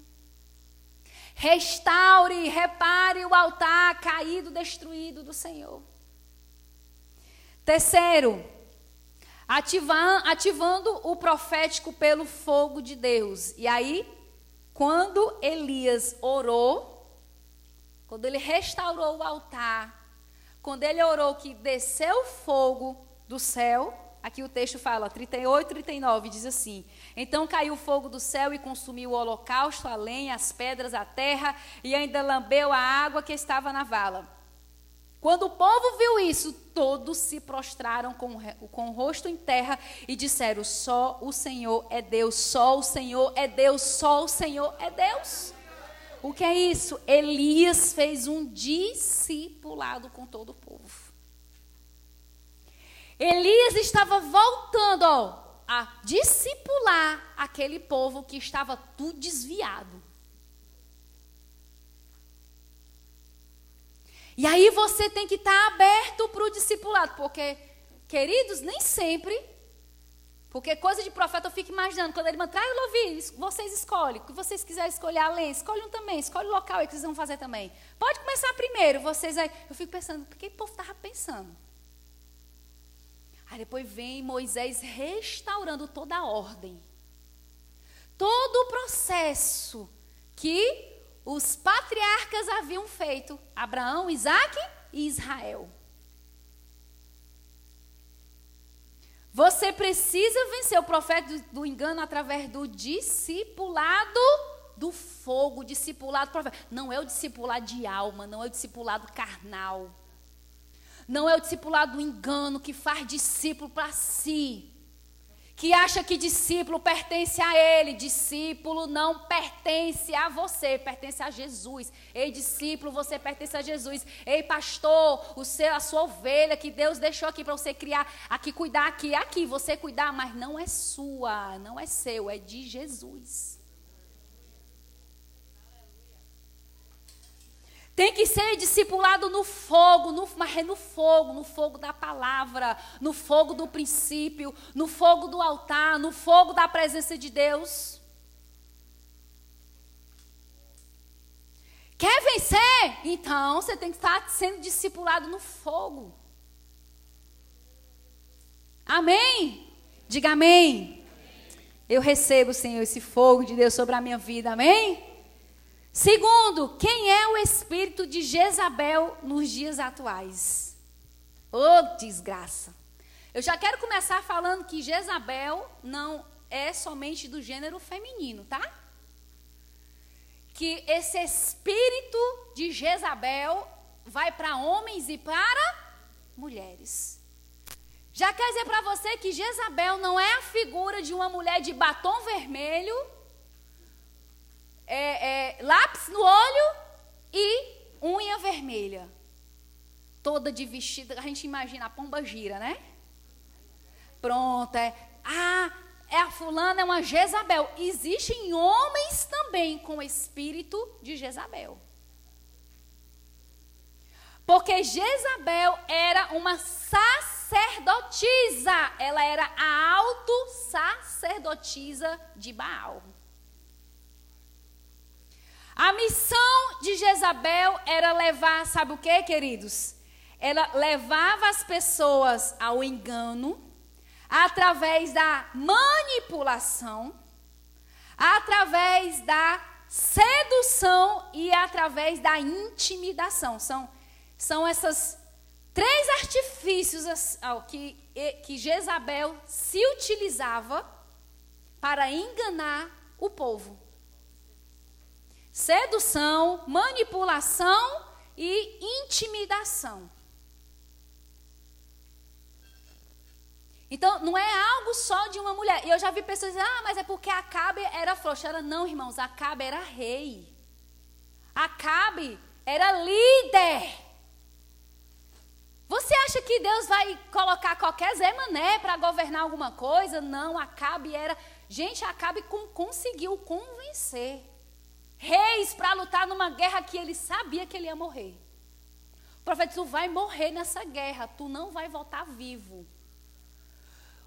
Restaure, repare o altar caído, destruído do Senhor. Terceiro, ativa, ativando o profético pelo fogo de Deus. E aí, quando Elias orou, quando ele restaurou o altar, quando ele orou que desceu fogo do céu, aqui o texto fala, 38, 39, diz assim: Então caiu fogo do céu e consumiu o holocausto, a lenha, as pedras, a terra, e ainda lambeu a água que estava na vala. Quando o povo viu isso, todos se prostraram com, com o rosto em terra e disseram: Só o Senhor é Deus, só o Senhor é Deus, só o Senhor é Deus. O que é isso? Elias fez um discipulado com todo o povo. Elias estava voltando ó, a discipular aquele povo que estava tudo desviado. E aí você tem que estar aberto para o discipulado, porque, queridos, nem sempre. Porque coisa de profeta eu fico imaginando, quando ele manda, ah, eu ouvi, vocês escolhem. O que vocês quiserem escolher além, escolhe um também, escolhe o local aí que vocês vão fazer também. Pode começar primeiro, vocês aí. Eu fico pensando, o que o povo estava pensando? Aí depois vem Moisés restaurando toda a ordem. Todo o processo que os patriarcas haviam feito: Abraão, Isaac e Israel. Você precisa vencer o profeta do, engano através do discipulado do fogo, discipulado profeta. Não é o discipulado de alma, não é o discipulado carnal. Não é o discipulado do engano que faz discípulo para si que acha que discípulo pertence a ele. Discípulo não pertence a você, pertence a Jesus. Ei, discípulo, você pertence a Jesus. Ei, pastor, o seu, a sua ovelha que Deus deixou aqui para você criar, aqui cuidar aqui, aqui você cuidar, mas não é sua, não é seu, é de Jesus. Tem que ser discipulado no fogo, no, mas é no fogo, no fogo da palavra, no fogo do princípio, no fogo do altar, no fogo da presença de Deus. Quer vencer? Então você tem que estar sendo discipulado no fogo. Amém? Diga amém. Eu recebo, Senhor, esse fogo de Deus sobre a minha vida. Amém? Segundo, quem é o espírito de Jezabel nos dias atuais? Ô oh, desgraça! Eu já quero começar falando que Jezabel não é somente do gênero feminino, tá? Que esse espírito de Jezabel vai para homens e para mulheres. Já quer dizer para você que Jezabel não é a figura de uma mulher de batom vermelho é, é, lápis no olho e unha vermelha. Toda de vestida, a gente imagina a pomba gira, né? Pronto, é. Ah, é a fulana, é uma Jezabel. Existem homens também com espírito de Jezabel. Porque Jezabel era uma sacerdotisa. Ela era a auto-sacerdotisa de Baal. A missão de Jezabel era levar, sabe o que, queridos? Ela levava as pessoas ao engano através da manipulação, através da sedução e através da intimidação. São, são essas três artifícios que, que Jezabel se utilizava para enganar o povo sedução, manipulação e intimidação. Então, não é algo só de uma mulher. E eu já vi pessoas dizer, ah, mas é porque Acabe era frouxa. Era, não, irmãos, Acabe era rei. Acabe era líder. Você acha que Deus vai colocar qualquer Zé Mané para governar alguma coisa? Não, Acabe era... Gente, Acabe conseguiu convencer reis para lutar numa guerra que ele sabia que ele ia morrer. profeta, tu vai morrer nessa guerra, tu não vai voltar vivo.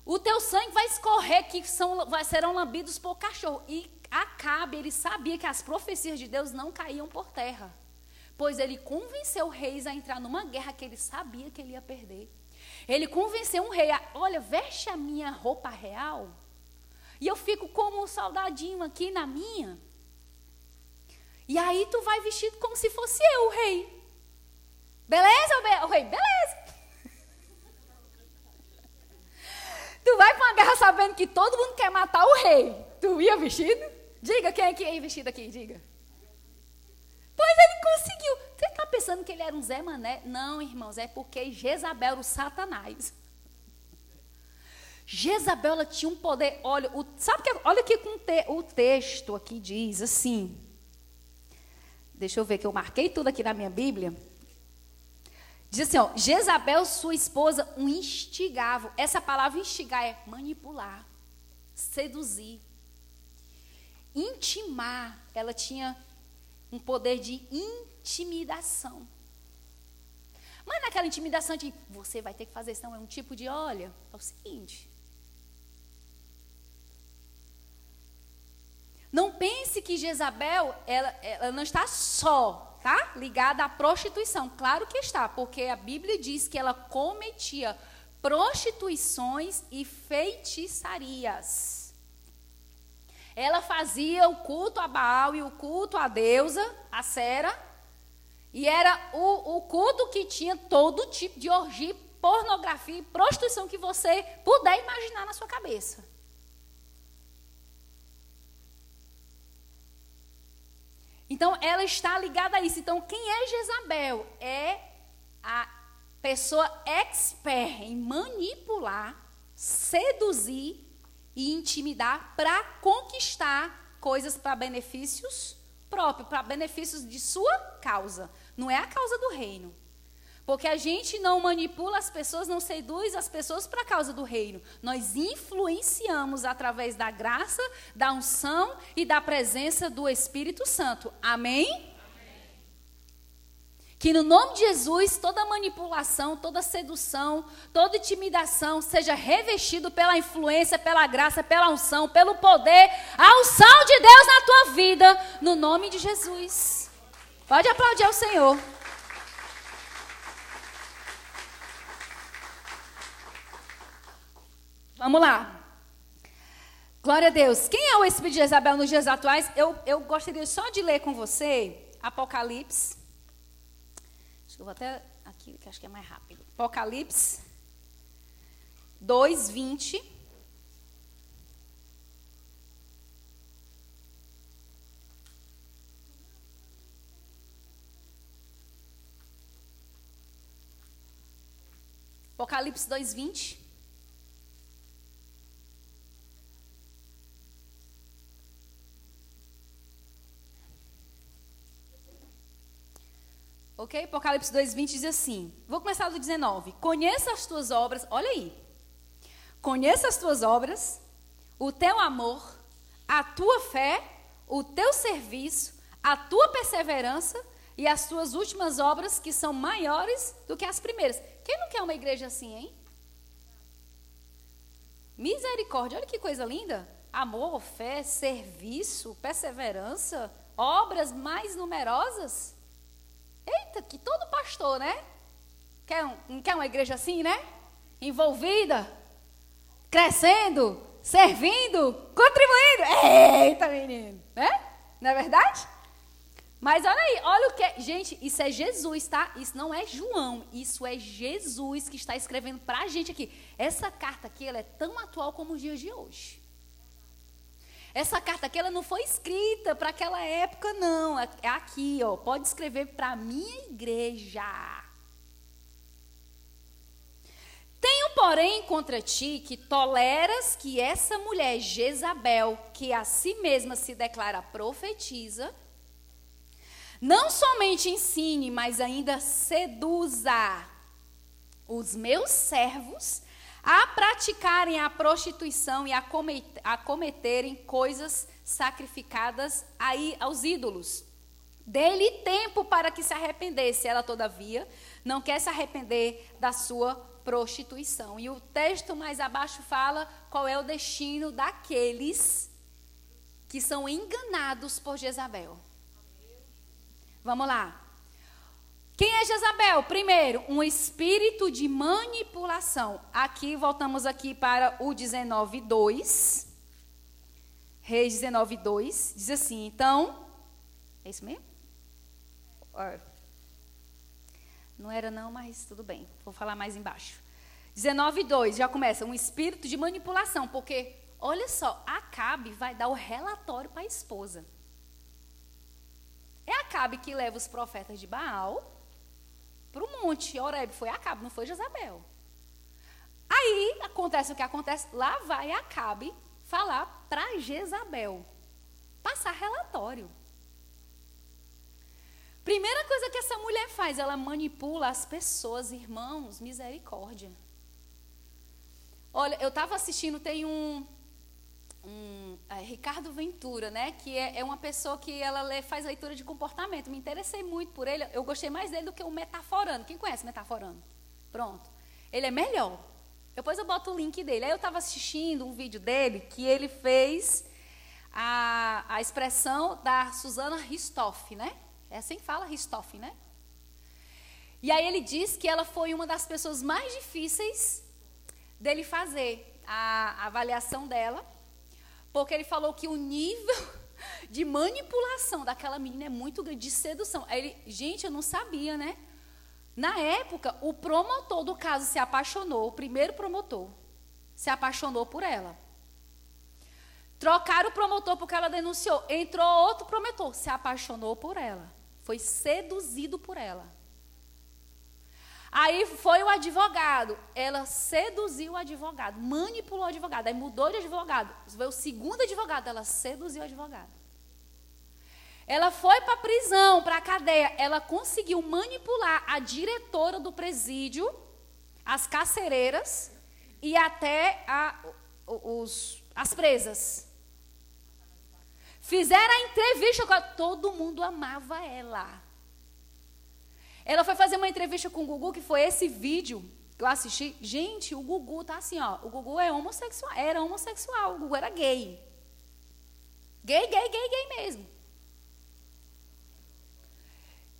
O teu sangue vai escorrer, que são, vai, serão lambidos por cachorro. E Acabe, ele sabia que as profecias de Deus não caíam por terra. Pois ele convenceu reis a entrar numa guerra que ele sabia que ele ia perder. Ele convenceu um rei a, olha, veste a minha roupa real. E eu fico como um soldadinho aqui na minha. E aí tu vai vestido como se fosse eu, o rei. Beleza, o rei? Beleza. *laughs* Tu vai para uma guerra sabendo que todo mundo quer matar o rei. Tu ia vestido? Diga quem é que ia vestido aqui, diga. Pois ele conseguiu. Você está pensando que ele era um Zé Mané? Não, irmãos, é porque Jezabel o Satanás. Jezabel ela tinha um poder. Olha, o, sabe que olha que o texto aqui diz assim. Deixa eu ver que eu marquei tudo aqui na minha Bíblia. Diz assim, ó, Jezabel, sua esposa, o instigava. Essa palavra instigar é manipular, seduzir, intimar. Ela tinha um poder de intimidação. Mas naquela intimidação de você vai ter que fazer isso, não, é um tipo de, olha, é o seguinte. Não pense que Jezabel, ela, ela não está só tá? Ligada à prostituição. Claro que está, porque a Bíblia diz que ela cometia prostituições e feitiçarias. Ela fazia o culto a Baal e o culto à deusa, a Sera, e era o, o culto que tinha todo tipo de orgia, pornografia e prostituição que você puder imaginar na sua cabeça. Então, ela está ligada a isso. Então, quem é Jezabel? É a pessoa expert em manipular, seduzir e intimidar para conquistar coisas para benefícios próprios, para benefícios de sua causa. Não é a causa do reino. Porque a gente não manipula as pessoas, não seduz as pessoas para a causa do reino. Nós influenciamos através da graça, da unção e da presença do Espírito Santo. Amém? Que no nome de Jesus, toda manipulação, toda sedução, toda intimidação seja revestido pela influência, pela graça, pela unção, pelo poder, a unção de Deus na tua vida, no nome de Jesus. Pode aplaudir ao Senhor. Vamos lá. Glória a Deus. Quem é o espírito de Jezabel nos dias atuais? Eu, eu gostaria só de ler com você Apocalipse. Acho que eu vou até aqui, que acho que é mais rápido. Apocalipse 2, 20. Apocalipse 2, 20. Ok? Apocalipse 2,20 diz assim. Vou começar do 19. Conheça as tuas obras, olha aí. Conheça as tuas obras, o teu amor, a tua fé, o teu serviço, a tua perseverança e as tuas últimas obras que são maiores do que as primeiras. Quem não quer uma igreja assim, hein? Misericórdia, olha que coisa linda. Amor, fé, serviço, perseverança, obras mais numerosas. Eita, que todo pastor, né? Quer, um, quer uma igreja assim, né? Envolvida, crescendo, servindo, contribuindo. Eita, menino, né? Não é verdade? Mas olha aí, olha o que. É, gente, isso é Jesus, tá? Isso não é João, isso é Jesus que está escrevendo para a gente aqui. Essa carta aqui ela é tão atual como os dias de hoje. Essa carta aqui ela não foi escrita para aquela época, não. É, é aqui, ó. Pode escrever para a minha igreja. Tenho, porém, contra ti que toleras que essa mulher Jezabel, que a si mesma se declara profetiza, não somente ensine, mas ainda seduza os meus servos a praticarem a prostituição e a, cometerem coisas sacrificadas aí aos ídolos. Dê-lhe tempo para que se arrependesse. Ela, todavia, não quer se arrepender da sua prostituição. E o texto mais abaixo fala qual é o destino daqueles que são enganados por Jezabel. Vamos lá. Quem é Jezabel? Primeiro, um espírito de manipulação. Aqui, voltamos aqui para o 19.2. Reis 19.2. Diz assim, então... É isso mesmo? Não era não, mas tudo bem. Vou falar mais embaixo. 19.2, já começa. Um espírito de manipulação. Porque, olha só, Acabe vai dar o relatório para a esposa. É Acabe que leva os profetas de Baal para o monte. Oreb foi Acabe, não foi Jezabel. Aí acontece o que acontece. Lá vai Acabe falar para Jezabel. Passar relatório. Primeira coisa que essa mulher faz, ela manipula as pessoas, irmãos, misericórdia. Olha, eu estava assistindo, tem um, um Ricardo Ventura, né? Que é, é, uma pessoa que ela lê, faz leitura de comportamento. Me interessei muito por ele. Eu gostei mais dele do que o Metaforando. Quem conhece Metaforando? Pronto. Ele é melhor. Depois eu boto o link dele. Aí eu estava assistindo um vídeo dele que ele fez a, a expressão da Susana Ristoff, né? É assim que fala Ristoff, né? E aí ele diz que ela foi uma das pessoas mais difíceis dele fazer a avaliação dela porque ele falou que o nível *laughs* de manipulação daquela menina é muito grande, de sedução. Aí ele, gente, eu não sabia, né? Na época, o promotor do caso se apaixonou, o primeiro promotor se apaixonou por ela. Trocaram o promotor porque ela denunciou. Entrou outro promotor, se apaixonou por ela. Foi seduzido por ela. Aí foi o advogado. Ela seduziu o advogado, manipulou o advogado. Aí mudou de advogado. Foi o segundo advogado. Ela seduziu o advogado. Ela foi para a prisão, para a cadeia. Ela conseguiu manipular a diretora do presídio, as carcereiras e até a, os, as presas. Fizeram a entrevista com ela. Todo mundo amava ela. Ela foi fazer uma entrevista com o Gugu, que foi esse vídeo que eu assisti. Gente, o Gugu tá assim, ó. O Gugu é homossexual, era homossexual, o Gugu era gay. Gay, gay, gay, gay mesmo.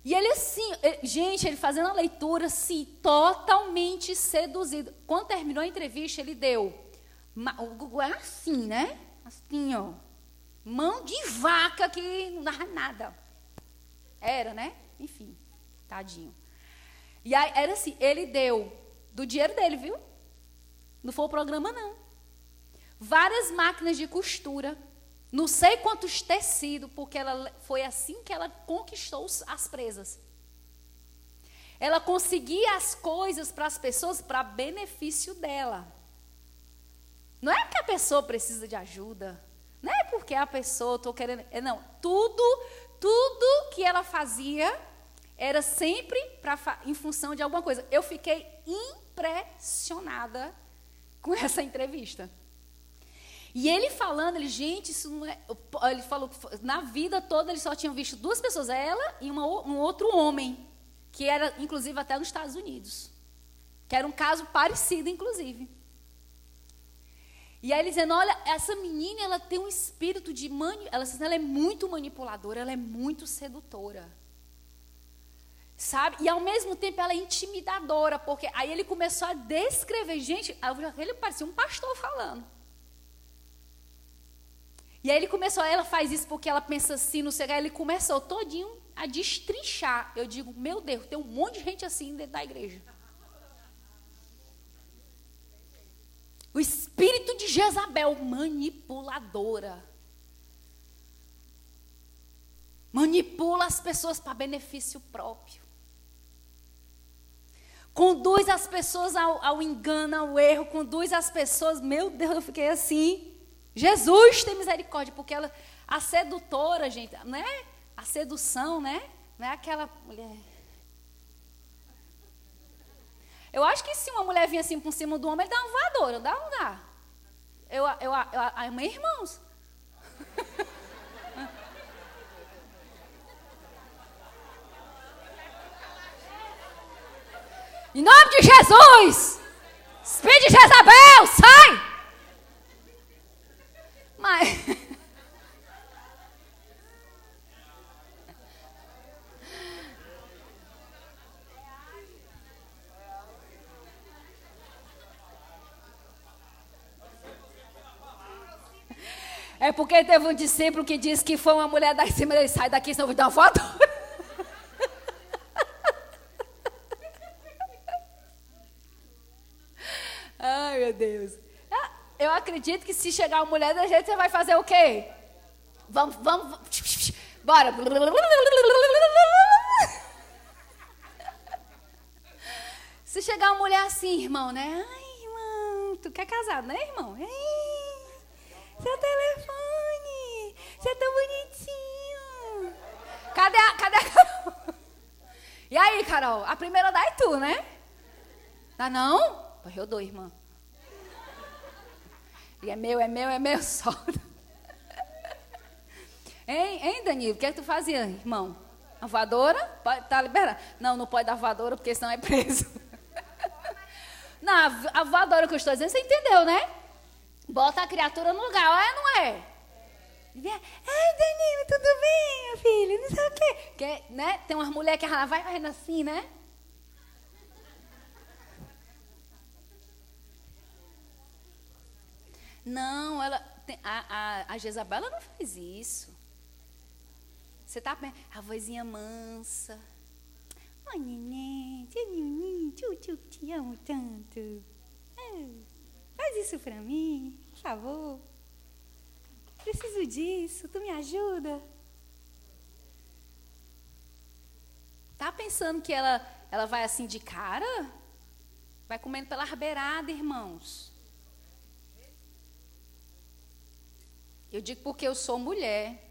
E ele assim, gente, ele fazendo a leitura assim, totalmente seduzido. Quando terminou a entrevista, ele deu. O Gugu era assim, né? Assim, ó. Mão de vaca que não dava nada. Era, né? Enfim. Tadinho. E aí, era assim, ele deu do dinheiro dele, viu? Não foi o programa, não. Várias máquinas de costura, não sei quantos tecidos, porque ela, foi assim que ela conquistou as presas. Ela conseguia as coisas para as pessoas para benefício dela. Não é porque a pessoa precisa de ajuda. Não é porque a pessoa, estou querendo. É, não, tudo, tudo que ela fazia era sempre pra, em função de alguma coisa. Eu fiquei impressionada com *laughs* essa entrevista. E ele falando, ele, gente, isso não é. Ele falou que na vida toda ele só tinha visto duas pessoas, ela e uma, um outro homem, que era, inclusive, até nos Estados Unidos. Que era um caso parecido, inclusive. E aí ele dizendo, olha, essa menina, ela tem um espírito de mani... ela, ela é muito manipuladora, ela é muito sedutora sabe? E ao mesmo tempo ela é intimidadora, porque aí ele começou a descrever, gente, ele parecia um pastor falando. E aí ele começou, ela faz isso porque ela pensa assim, no sei, ele começou todinho a destrinchar. Eu digo, meu Deus, tem um monte de gente assim dentro da igreja. O espírito de Jezabel, manipuladora. Manipula as pessoas para benefício próprio conduz as pessoas ao, ao, engano, ao erro, conduz as pessoas. Meu Deus, eu fiquei assim. Jesus tem misericórdia, porque ela, a sedutora, gente, não é a sedução, né? Não é aquela mulher. Eu acho que se uma mulher vinha assim por cima do homem, ele dá uma voadora, dá não dá? Eu, eu, eu, eu, meus irmãos. Em nome de Jesus! Espírito de Jezabel, sai! Mas. É porque teve um discípulo que disse que foi uma mulher da cima, ele sai daqui, senão eu vou dar uma foto. Ai, meu Deus. Ah, eu acredito que se chegar uma mulher da gente, você vai fazer o quê? Vamos, vamos, bora. Se chegar uma mulher assim, irmão, né? Ai, irmão, tu quer casar, né, irmão? Ei, seu telefone, você é tão bonitinho. Cadê a, cadê a? E aí, Carol? A primeira dá é tu, né? Dá não? Pois eu dou, irmã. E é meu, é meu, é meu, *laughs* solta. Hein, hein, Danilo? O que é que tu fazia, irmão? A voadora? Pode, tá liberado. Não, não pode dar voadora, porque senão é preso. *laughs* Não, a voadora que eu estou dizendo, você entendeu, né? Bota a criatura no lugar, é não é? Ai, Danilo, tudo bem, filho? Não sei o quê. Que, né? Tem umas mulheres que ela vai fazendo assim, né? Não, ela, a, a, a Jezabela não faz isso. Você está a vozinha mansa. Ai, neném, tio, tio, te amo tanto. É, faz isso para mim, por favor. Preciso disso, tu me ajuda. Tá pensando que ela, ela vai assim de cara? Vai comendo pela beirada, irmãos. Eu digo porque eu sou mulher.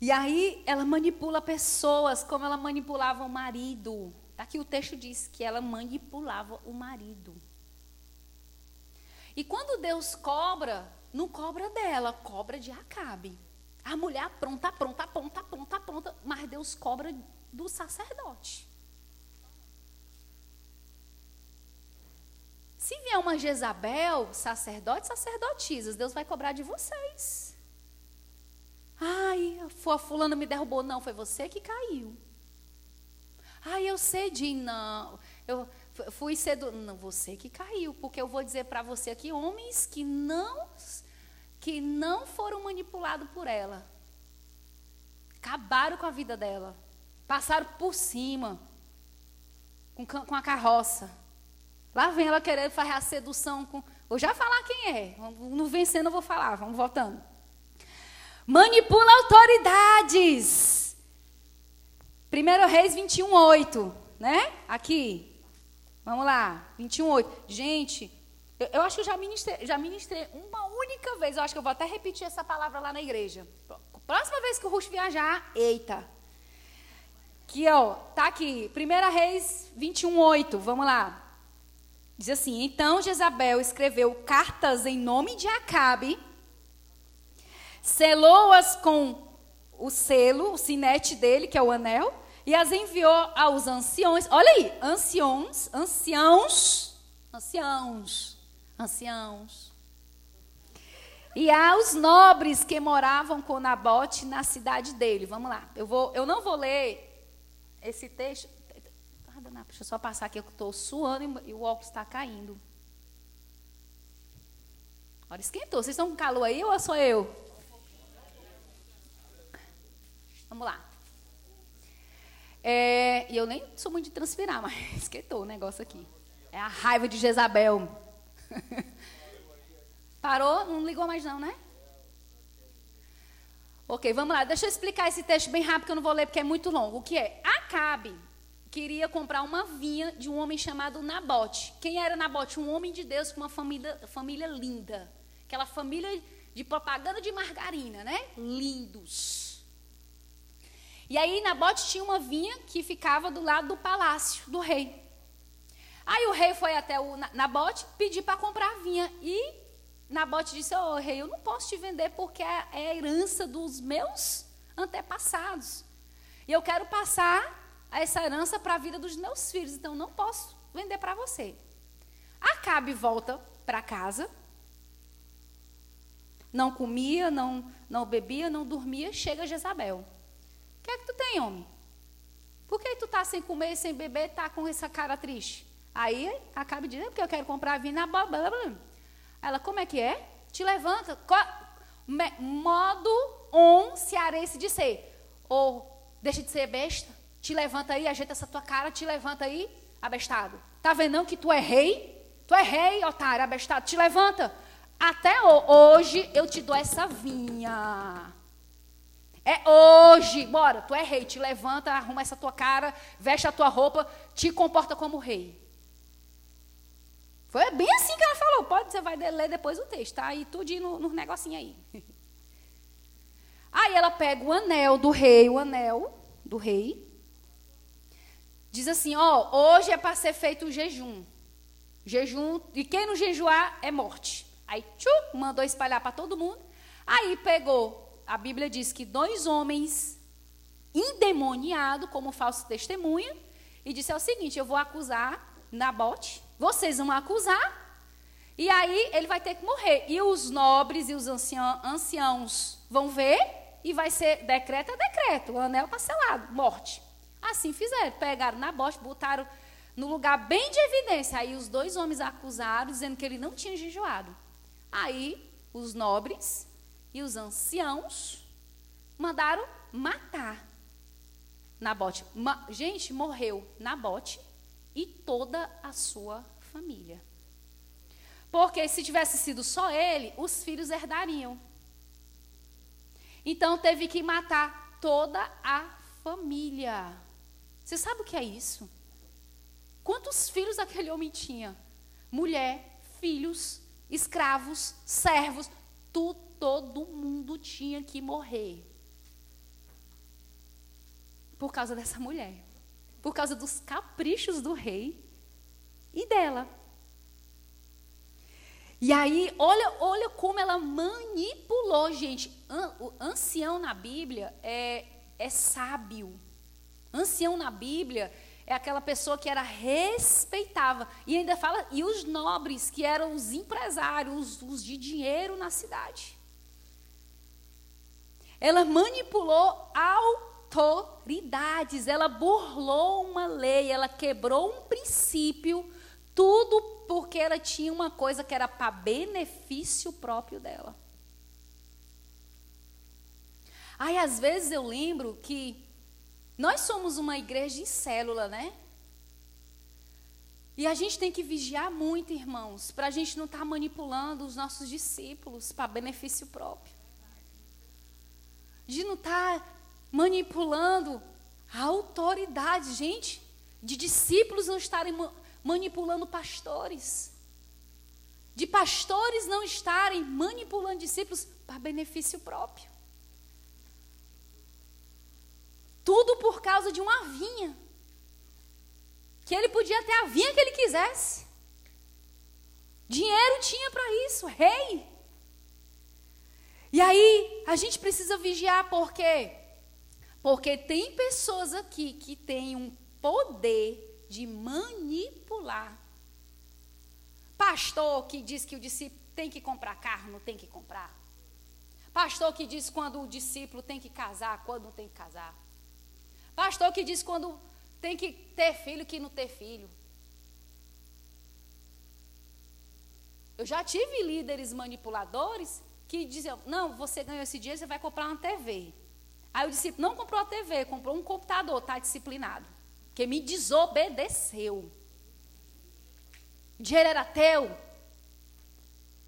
E aí ela manipula pessoas como ela manipulava o marido. Aqui o texto diz que ela manipulava o marido. E quando Deus cobra, não cobra dela, cobra de Acabe. A mulher pronta, pronta, pronta, pronta, pronta, mas Deus cobra do sacerdote. Se vier uma Jezabel, sacerdote, sacerdotisas, Deus vai cobrar de vocês. Ai, a fulana me derrubou. Não, foi você que caiu. Ai, eu cedi. Não, eu fui cedo. Não, você que caiu. Porque eu vou dizer para você aqui, homens que não, que não foram manipulados por ela. Acabaram com a vida dela. Passaram por cima. Com, com a carroça. Lá vem ela querendo fazer a sedução com. Vou já falar quem é. No vencendo eu vou falar, vamos voltando. Manipula autoridades. 1 Reis 21, 8. Né? Aqui. Vamos lá. 21, 8. Gente, eu, eu acho que eu já ministrei, já ministrei uma única vez. Eu acho que eu vou até repetir essa palavra lá na igreja. Próxima vez que o Rusto viajar, eita. Aqui, ó. Tá aqui. 1 Reis 21, 8. Vamos lá. Diz assim: Então Jezabel escreveu cartas em nome de Acabe, selou-as com o selo, o sinete dele, que é o anel, e as enviou aos anciões. Olha aí, anciões, anciãos, anciãos, anciãos. E aos nobres que moravam com Nabote na cidade dele. Vamos lá. Eu, vou, eu não vou ler esse texto deixa eu só passar aqui, eu estou suando e o óculos está caindo. Olha, esquentou. Vocês estão com calor aí ou sou eu? Vamos lá. É, e eu nem sou muito de transpirar, *laughs* mas esquentou o negócio aqui. É a raiva de Jezabel. *laughs* Parou? Não ligou mais não, né? Ok, vamos lá. Deixa eu explicar esse texto bem rápido, que eu não vou ler porque é muito longo. O que é? Acabe queria comprar uma vinha de um homem chamado Nabote. Quem era Nabote? Um homem de Deus com uma família, família linda. Aquela família de propaganda de margarina, né? Lindos. E aí Nabote tinha uma vinha que ficava do lado do palácio do rei. Aí o rei foi até o Nabote pedir para comprar a vinha. E Nabote disse: Ô oh, rei, eu não posso te vender porque é a herança dos meus antepassados. E eu quero passar essa herança para a vida dos meus filhos, então não posso vender para você. Acabe volta para casa. Não comia, não, não bebia, não dormia. Chega Jezabel. O que é que tu tem, homem? Por que tu tá sem comer, sem beber, tá com essa cara triste? Aí Acabe dizendo, porque eu quero comprar vinho blá, blá, blá. Ela, como é que é? Te levanta. Modo um cearense de ser. Ou deixa de ser besta. Te levanta aí, ajeita essa tua cara, te levanta aí, abestado. Tá vendo não que tu é rei? Tu é rei, otário, abestado. Te levanta. Até hoje eu te dou essa vinha. É hoje. Bora, tu é rei. Te levanta, arruma essa tua cara, veste a tua roupa, te comporta como rei. Foi bem assim que ela falou. Pode, você vai ler depois o texto, tá? E tudo no, no negocinho aí. *laughs* Aí ela pega o anel do rei, o anel do rei. Diz assim: Ó, hoje é para ser feito o jejum. Jejum, e quem não jejuar é morte. Aí, tchu, mandou espalhar para todo mundo. Aí pegou, a Bíblia diz que dois homens endemoniados, como falso testemunha, e disse: É o seguinte, eu vou acusar Nabote vocês vão acusar, e aí ele vai ter que morrer. E os nobres e os anciãos vão ver, e vai ser decreto a decreto, o anel está selado, morte. Assim fizeram, pegaram na bosta, botaram no lugar bem de evidência. Aí os dois homens acusaram, dizendo que ele não tinha jejuado. Aí os nobres e os anciãos mandaram matar Nabote. Ma gente, morreu Nabote e toda a sua família. Porque se tivesse sido só ele, os filhos herdariam. Então teve que matar toda a família. Você sabe o que é isso? Quantos filhos aquele homem tinha? Mulher, filhos, escravos, servos, tu, todo mundo tinha que morrer. Por causa dessa mulher por causa dos caprichos do rei e dela. E aí, olha, olha como ela manipulou, gente. o ancião na Bíblia é, é sábio. Ancião na Bíblia é aquela pessoa que era respeitável. E ainda fala, e os nobres, que eram os empresários, os, os de dinheiro na cidade. Ela manipulou autoridades. Ela burlou uma lei, ela quebrou um princípio, tudo porque ela tinha uma coisa que era para benefício próprio dela. Aí, às vezes, eu lembro que nós somos uma igreja em célula, né? E a gente tem que vigiar muito, irmãos, para a gente não estar tá manipulando os nossos discípulos para benefício próprio. De não estar tá manipulando a autoridade, gente, de discípulos não estarem manipulando pastores, de pastores não estarem manipulando discípulos para benefício próprio. Tudo por causa de uma vinha. Que ele podia ter a vinha que ele quisesse. Dinheiro tinha para isso, rei. E aí, a gente precisa vigiar porque porque tem pessoas aqui que têm um poder de manipular. Pastor que diz que o discípulo tem que comprar carro, não tem que comprar. Pastor que diz quando o discípulo tem que casar, quando não tem que casar. Pastor que diz quando tem que ter filho, que não ter filho. Eu já tive líderes manipuladores que diziam: não, você ganhou esse dia, você vai comprar uma TV. Aí o discípulo não comprou a TV, comprou um computador, está disciplinado. Que me desobedeceu. O dinheiro era teu,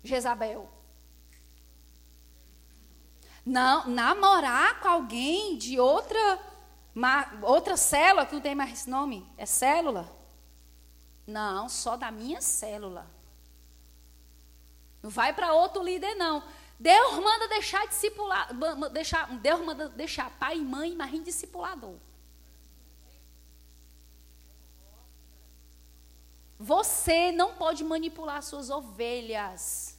Jezabel. Não, namorar com alguém de outra, outra célula, que não tem mais nome, é célula? Não, só da minha célula. Não vai para outro líder, não. Deus manda deixar discipular, deixar, Deus manda deixar pai e mãe, mas em discipulador. Você não pode manipular suas ovelhas.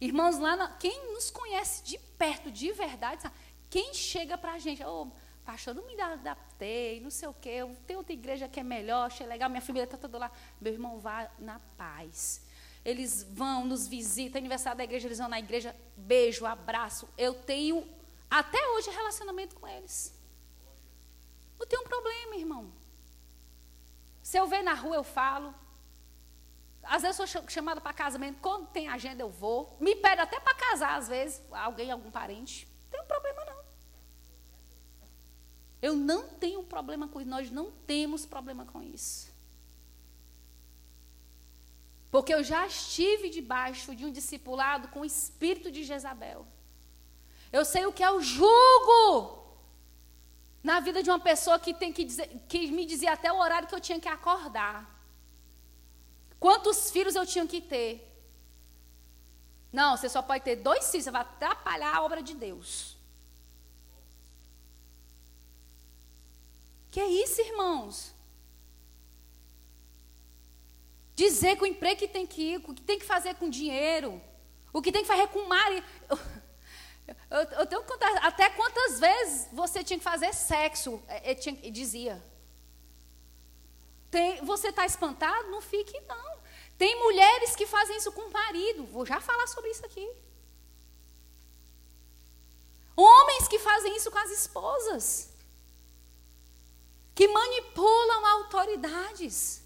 Irmãos, lá na, quem nos conhece de perto, de verdade, sabe? quem chega para a gente, oh, pastor, não me adaptei, não sei o quê, eu tenho outra igreja que é melhor, achei legal, minha família está toda lá. Meu irmão, vá na paz. Eles vão, nos visitam, aniversário da igreja, eles vão na igreja, beijo, abraço. Eu tenho até hoje relacionamento com eles. Não tem um problema, irmão. Se eu ver na rua, eu falo. Às vezes eu sou chamada para casamento. Quando tem agenda, eu vou. Me pede até para casar, às vezes, alguém, algum parente. Não tem um problema, não. Eu não tenho problema com isso. Nós não temos problema com isso. Porque eu já estive debaixo de um discipulado com o espírito de Jezabel. Eu sei o que é o jugo na vida de uma pessoa que tem que, dizer, que me dizia até o horário que eu tinha que acordar. Quantos filhos eu tinha que ter? Não, você só pode ter dois filhos, você vai atrapalhar a obra de Deus. Que é isso, irmãos? Dizer que o emprego que tem que ir, o que tem que fazer com dinheiro, o que tem que fazer com marido. Eu, eu tenho que contar até quantas vezes você tinha que fazer sexo. É, é, tinha, dizia. Tem, você está espantado? Não fique, não. Tem mulheres que fazem isso com o marido. Vou já falar sobre isso aqui. Homens que fazem isso com as esposas. Que manipulam autoridades.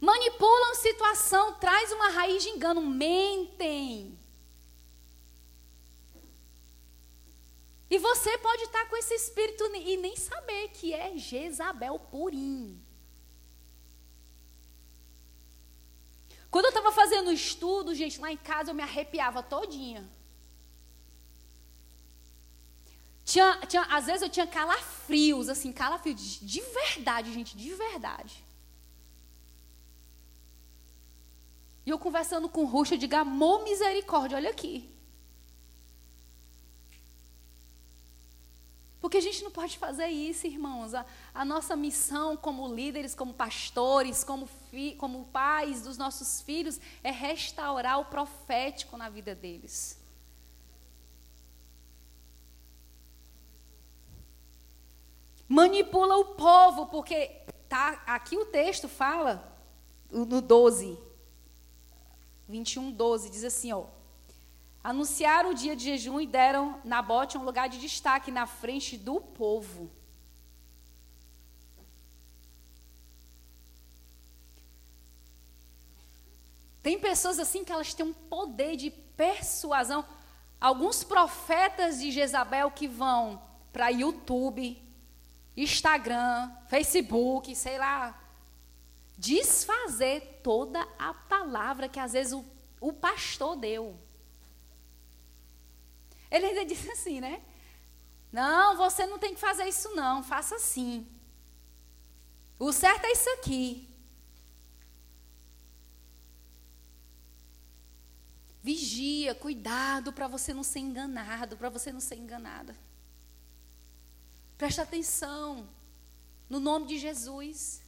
Manipulam situação, traz uma raiz de engano, mentem. E você pode estar com esse espírito e nem saber que é Jezabel purinho. Quando eu estava fazendo estudo, gente, lá em casa eu me arrepiava todinha. Tinha, tinha, às vezes eu tinha calafrios, assim, calafrios de, de verdade, gente, de verdade. E eu conversando com o Ruxa, eu digo, amor, misericórdia, olha aqui. Porque a gente não pode fazer isso, irmãos. A, a nossa missão como líderes, como pastores, como, fi, como pais dos nossos filhos é restaurar o profético na vida deles. Manipula o povo, porque tá, aqui o texto fala, no 12, 21, 12, diz assim, ó. Anunciaram o dia de jejum e deram Nabote um lugar de destaque na frente do povo. Tem pessoas assim que elas têm um poder de persuasão. Alguns profetas de Jezabel que vão para YouTube, Instagram, Facebook, sei lá, desfazer toda a palavra que às vezes o, o pastor deu. Ele ainda *laughs* disse assim, né? Não, você não tem que fazer isso não, faça assim. O certo é isso aqui. Vigia, cuidado para você não ser enganado, para você não ser enganada. Preste atenção. No nome de Jesus.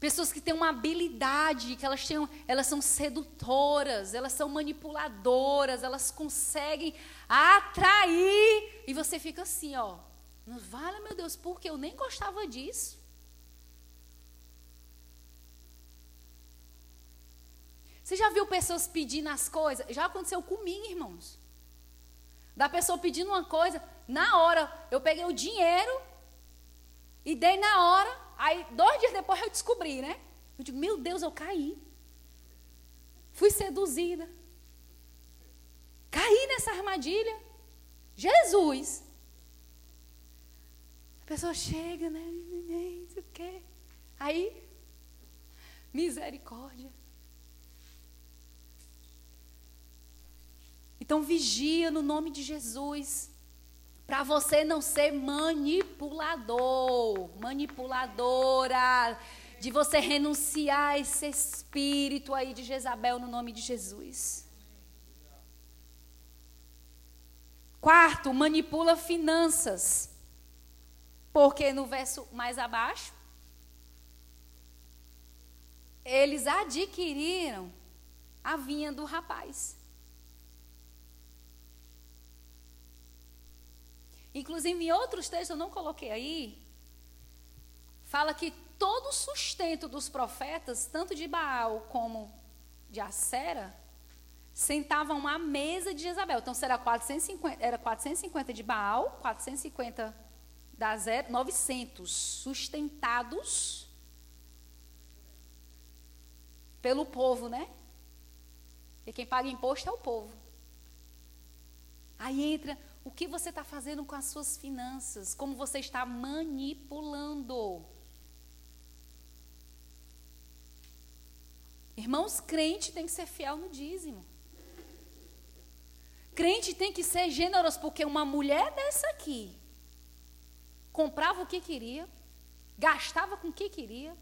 Pessoas que têm uma habilidade, que elas, têm, elas são sedutoras, elas são manipuladoras, elas conseguem atrair. E você fica assim, ó. Vale, meu Deus, porque eu nem gostava disso. Você já viu pessoas pedindo as coisas? Já aconteceu comigo, irmãos. Da pessoa pedindo uma coisa, na hora eu peguei o dinheiro e dei na hora, Aí, dois dias depois, eu descobri, né? Eu digo, meu Deus, eu caí. Fui seduzida. Caí nessa armadilha. Jesus. A pessoa chega, né? O quê. Aí, misericórdia. Então, vigia no nome de Jesus. Para você não ser manipulador, manipuladora, de você renunciar a esse espírito aí de Jezabel no nome de Jesus. Quarto, manipula finanças. Porque no verso mais abaixo, eles adquiriram a vinha do rapaz. Inclusive, em outros textos, eu não coloquei aí, fala que todo o sustento dos profetas, tanto de Baal como de Acera, sentavam à mesa de Jezabel. Então, será 450, era 450 de Baal, 450 da Zero, 900 sustentados pelo povo, né? E quem paga imposto é o povo. Aí entra o que você está fazendo com as suas finanças, como você está manipulando. Irmãos, crente tem que ser fiel no dízimo. Crente tem que ser generoso, porque uma mulher dessa aqui comprava o que queria, gastava com o que queria,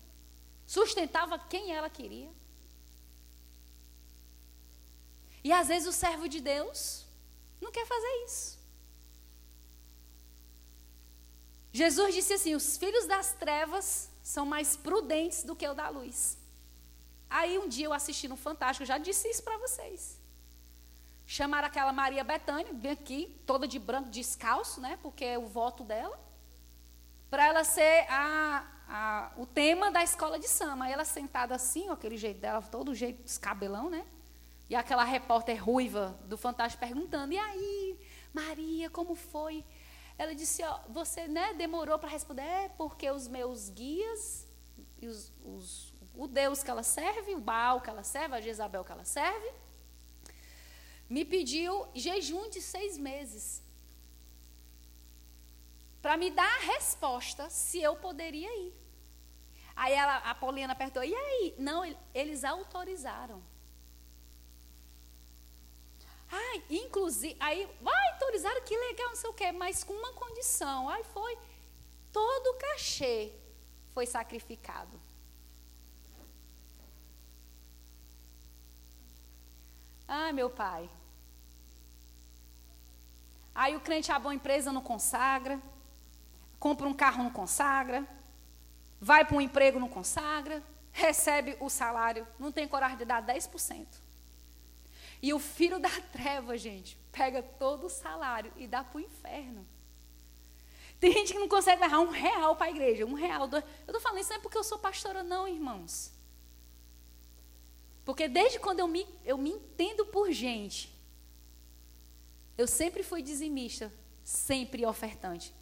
sustentava quem ela queria. E às vezes o servo de Deus não quer fazer isso. Jesus disse assim: os filhos das trevas são mais prudentes do que o da luz. Aí um dia eu assisti no Fantástico, eu já disse isso para vocês. Chamaram aquela Maria Bethânia, bem aqui, toda de branco, descalço, né? Porque é o voto dela. Para ela ser a, a, o tema da escola de samba. Aí ela sentada assim, ó, aquele jeito dela, todo jeito descabelão, né? E aquela repórter ruiva do Fantástico perguntando: E aí, Maria, como foi? Ela disse: ó, Você né, demorou para responder? É, porque os meus guias, os, os, o Deus que ela serve, o Baal que ela serve, a Jezabel que ela serve, me pediu jejum de seis meses para me dar a resposta se eu poderia ir. Aí ela, a Paulina apertou, e aí? Não, eles autorizaram. Ah, inclusive, aí, vai, autorizaram, que legal, não sei o quê, mas com uma condição. Aí foi, todo o cachê foi sacrificado. Ah, meu pai. Aí o crente abre uma empresa, não consagra. Compra um carro, não consagra. Vai para um emprego, não consagra. Recebe o salário, não tem coragem de dar 10%. E o filho da treva, gente, pega todo o salário e dá para o inferno. Tem gente que não consegue levar um real para a igreja. Um real. Dois. Eu estou falando isso não é porque eu sou pastora, não, irmãos. Porque desde quando eu me, eu me entendo por gente, eu sempre fui dizimista, sempre ofertante.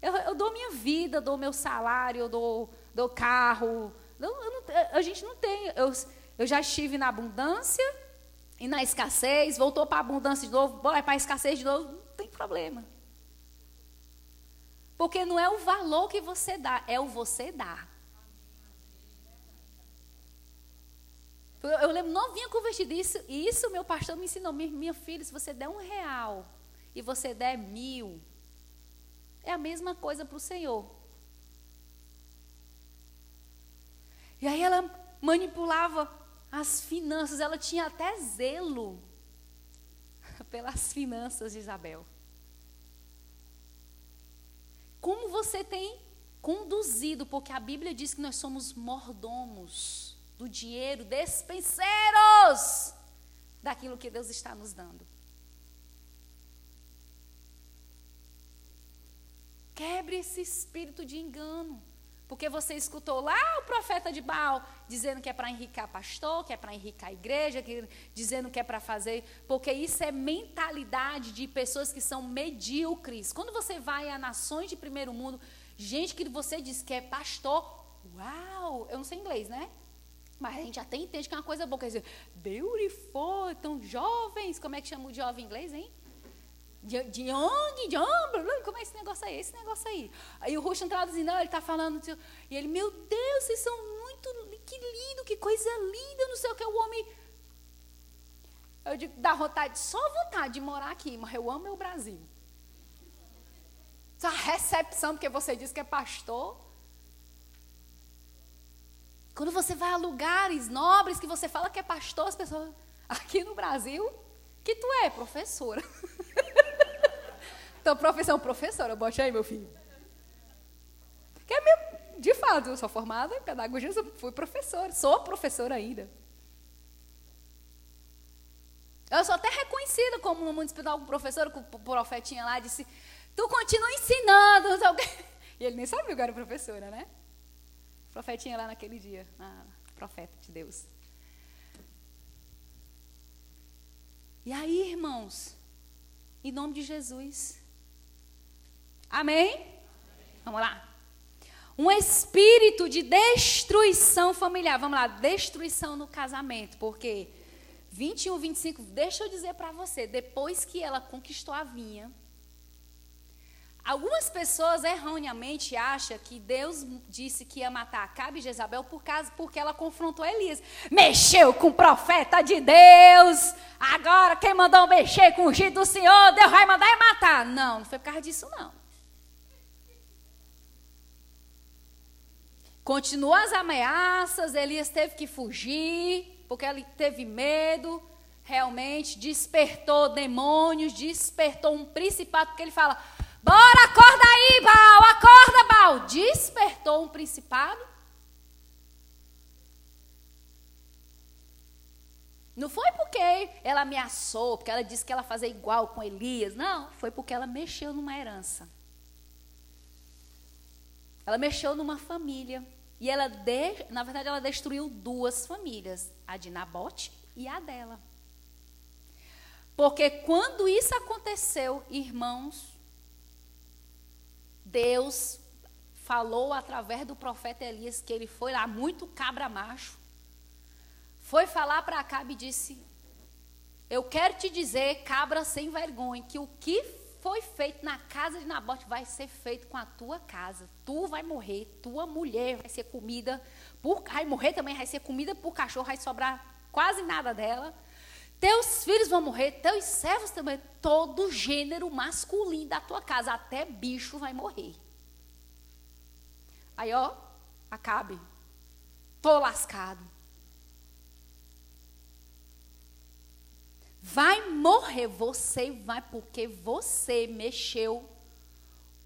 Eu, eu dou minha vida, dou meu salário, dou, dou carro. Eu, eu não, a gente não tem. Eu, eu já estive na abundância e na escassez, voltou para a abundância de novo, vai para a escassez de novo, não tem problema. Porque não é o valor que você dá, é o você dar. Eu lembro novinha convertida isso, e isso meu pastor me ensinou. Minha, minha filha, se você der um real e você der mil, é a mesma coisa para o Senhor. E aí ela manipulava as finanças, ela tinha até zelo *laughs* pelas finanças de Isabel. Como você tem conduzido, porque a Bíblia diz que nós somos mordomos do dinheiro, despenseiros daquilo que Deus está nos dando. Quebre esse espírito de engano. Porque você escutou lá o profeta de Baal dizendo que é para enricar pastor, que é para enricar a igreja, que, dizendo que é para fazer. Porque isso é mentalidade de pessoas que são medíocres. Quando você vai a nações de primeiro mundo, gente que você diz que é pastor, uau, eu não sei inglês, né? Mas a gente até entende que é uma coisa boa. Quer dizer, beautiful, tão jovens. Como é que chama o jovem em inglês, hein? De young, young, como é esse negócio aí? Esse negócio aí. Aí o Ruxan traduzindo, ele está falando, e ele, meu Deus, vocês são muito, que lindo, que coisa linda, não sei o que, o homem. Eu digo, dá vontade, só vontade de morar aqui, mas eu amo o Brasil. Essa recepção, porque você disse que é pastor. Quando você vai a lugares nobres que você fala que é pastor, as pessoas. Aqui no Brasil, que tu é? Professora. *laughs* então, profissão professora, bote aí, meu filho. Que é mesmo, de fato, eu sou formada em pedagogia, eu fui professora, sou professora ainda. Eu sou até reconhecida como no municipal, um professor, o profetinha lá disse, Tu continua ensinando. *laughs* E ele nem sabia que eu era professora, né? Profetinha lá naquele dia. Ah, profeta de Deus. E aí, irmãos, em nome de Jesus. Amém? Vamos lá. Um espírito de destruição familiar. Vamos lá, destruição no casamento. Porque 21, 25, deixa eu dizer para você, depois que ela conquistou a vinha, Algumas pessoas erroneamente acham que Deus disse que ia matar Acabe e Jezabel por causa, porque ela confrontou Elias. Mexeu com o profeta de Deus. Agora quem mandou mexer com o ungido do Senhor, Deus vai mandar e matar. Não, não foi por causa disso não. Continuou as ameaças, Elias teve que fugir, porque ele teve medo, realmente, despertou demônios, despertou um principado, porque ele fala: Bora, acorda aí, Baal, acorda, Baal. Despertou um principado. Não foi porque ela ameaçou, porque ela disse que ela fazia igual com Elias. Não, foi porque ela mexeu numa herança. Ela mexeu numa família. E ela, de, na verdade, ela destruiu duas famílias, a de Nabote e a dela. Porque quando isso aconteceu, irmãos, Deus falou através do profeta Elias que ele foi lá muito cabra macho. Foi falar para Acabe e disse: Eu quero te dizer, cabra sem vergonha, que o que foi feito na casa de Nabote vai ser feito com a tua casa. Tu vai morrer, tua mulher vai ser comida por vai morrer também, vai ser comida por cachorro, vai sobrar quase nada dela. Teus filhos vão morrer, teus servos também, todo gênero masculino da tua casa, até bicho vai morrer. Aí, ó, acabe. Tô lascado. Vai morrer, você vai, porque você mexeu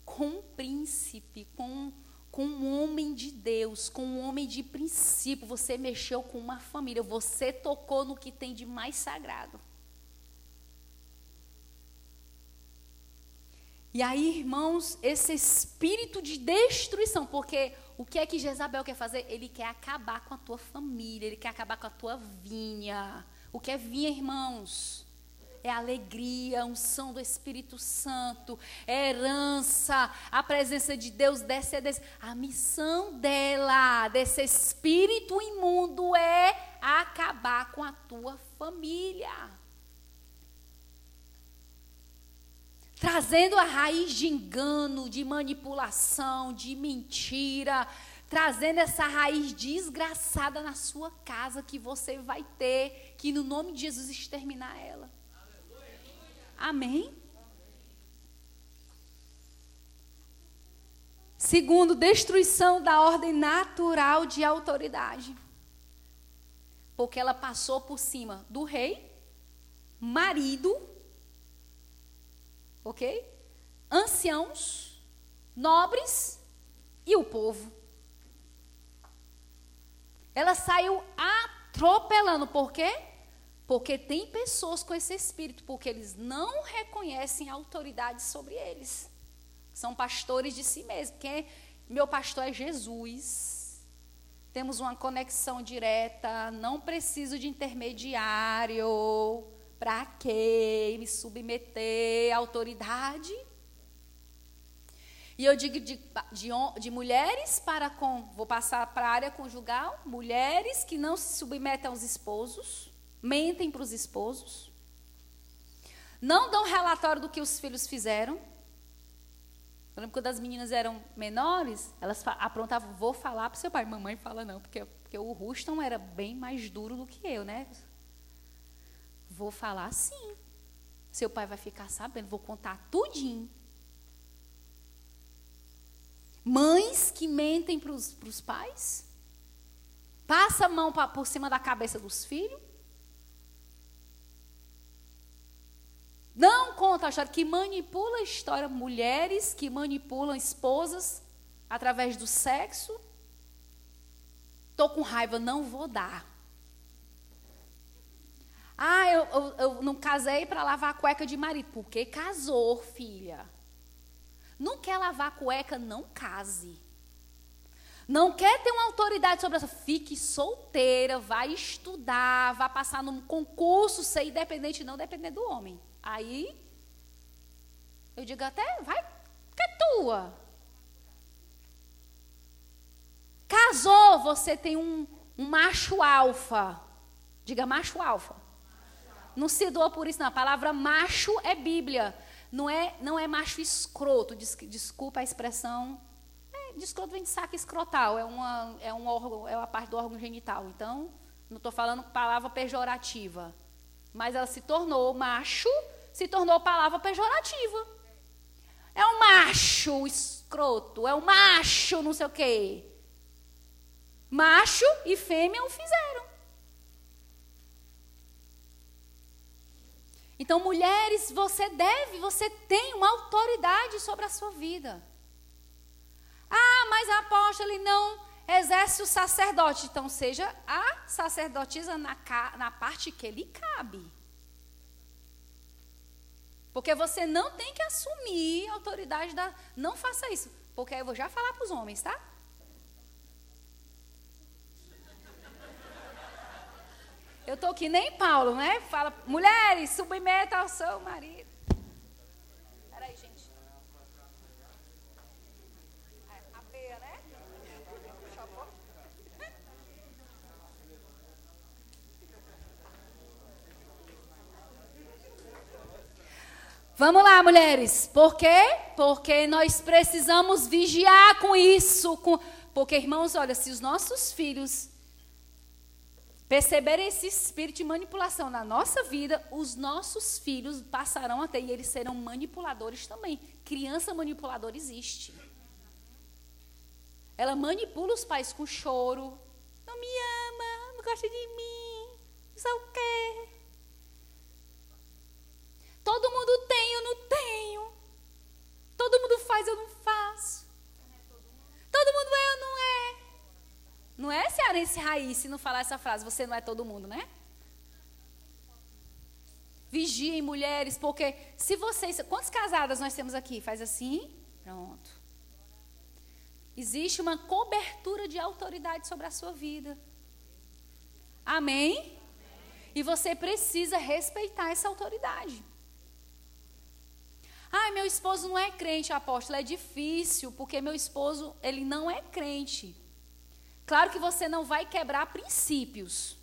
com um príncipe, com com um homem de Deus, com um homem de princípio, você mexeu com uma família, você tocou no que tem de mais sagrado. E aí, irmãos, esse espírito de destruição, porque o que é que Jezabel quer fazer? Ele quer acabar com a tua família, ele quer acabar com a tua vinha. O que é vinha, irmãos? é alegria, unção do Espírito Santo, é herança, a presença de Deus desce, desce. A missão dela, desse espírito imundo, é acabar com a tua família. Trazendo a raiz de engano, de manipulação, de mentira, trazendo essa raiz desgraçada na sua casa que você vai ter, que no nome de Jesus exterminar ela. Amém? Segundo, destruição da ordem natural de autoridade. Porque ela passou por cima do rei, marido, ok? Anciãos, nobres e o povo. Ela saiu atropelando, por quê? Porque tem pessoas com esse espírito, porque eles não reconhecem autoridade sobre eles. São pastores de si mesmos. Quem é, meu pastor é Jesus. Temos uma conexão direta, não preciso de intermediário. Para quê? Me submeter à autoridade. E eu digo de, de, de, mulheres para com, vou passar para a área conjugal, mulheres que não se submetem aos esposos, mentem para os esposos, não dão relatório do que os filhos fizeram. Eu lembro quando as meninas eram menores, elas aprontavam, vou falar para seu pai. Mamãe fala não, porque, porque o Ruston era bem mais duro do que eu, né? Vou falar sim. Seu pai vai ficar sabendo, vou contar tudinho. Mães que mentem para os pais, passa a mão pra, por cima da cabeça dos filhos, Não conta a história, que manipula a história, mulheres que manipulam esposas através do sexo. Estou com raiva, não vou dar. Ah, eu, eu, eu não casei para lavar a cueca de marido. Porque casou, filha. Não quer lavar cueca, não case. Não quer ter uma autoridade sobre essa. Fique solteira, vai estudar, vai passar num concurso, ser independente, não depender do homem. Aí, eu digo até, vai, que é tua. Casou, você tem um, um macho alfa. Diga macho alfa. Não se doa por isso, não. A palavra macho é Bíblia. Não é, não é macho escroto. Desculpa a expressão. É, de escroto vem de saco escrotal. É uma, é um órgão, é uma parte do órgão genital. Então, não estou falando palavra pejorativa. Mas ela se tornou macho, se tornou palavra pejorativa. É um macho escroto, é um macho não sei o quê. Macho e fêmea o fizeram. Então, mulheres, você deve, você tem uma autoridade sobre a sua vida. Ah, mas a apóstola ele não exerce o sacerdote. Então, seja a sacerdotisa na, na parte que lhe cabe. Porque você não tem que assumir a autoridade da. Não faça isso. Porque aí eu vou já falar para os homens, tá? Eu estou que nem Paulo, né? Fala, mulheres, submeta ao seu marido. Peraí, gente. A peia, né? Vamos lá, mulheres. Por quê? Porque nós precisamos vigiar com isso. Com... Porque, irmãos, olha, se os nossos filhos perceberem esse espírito de manipulação na nossa vida, os nossos filhos passarão a ter e eles serão manipuladores também. Criança manipuladora existe. Ela manipula os pais com choro. Não me ama, não gosta de mim, não sei o quê. Todo mundo tem, eu não tenho. Todo mundo faz, eu não faço. Todo mundo é, eu não é. Não é cearense raiz se não falar essa frase, você não é todo mundo, né? Vigiem, mulheres, porque se vocês. Quantas casadas nós temos aqui? Faz assim, pronto. Existe uma cobertura de autoridade sobre a sua vida. Amém? E você precisa respeitar essa autoridade. Ai, meu esposo não é crente, apóstolo. É difícil, porque meu esposo, ele não é crente. Claro que você não vai quebrar princípios.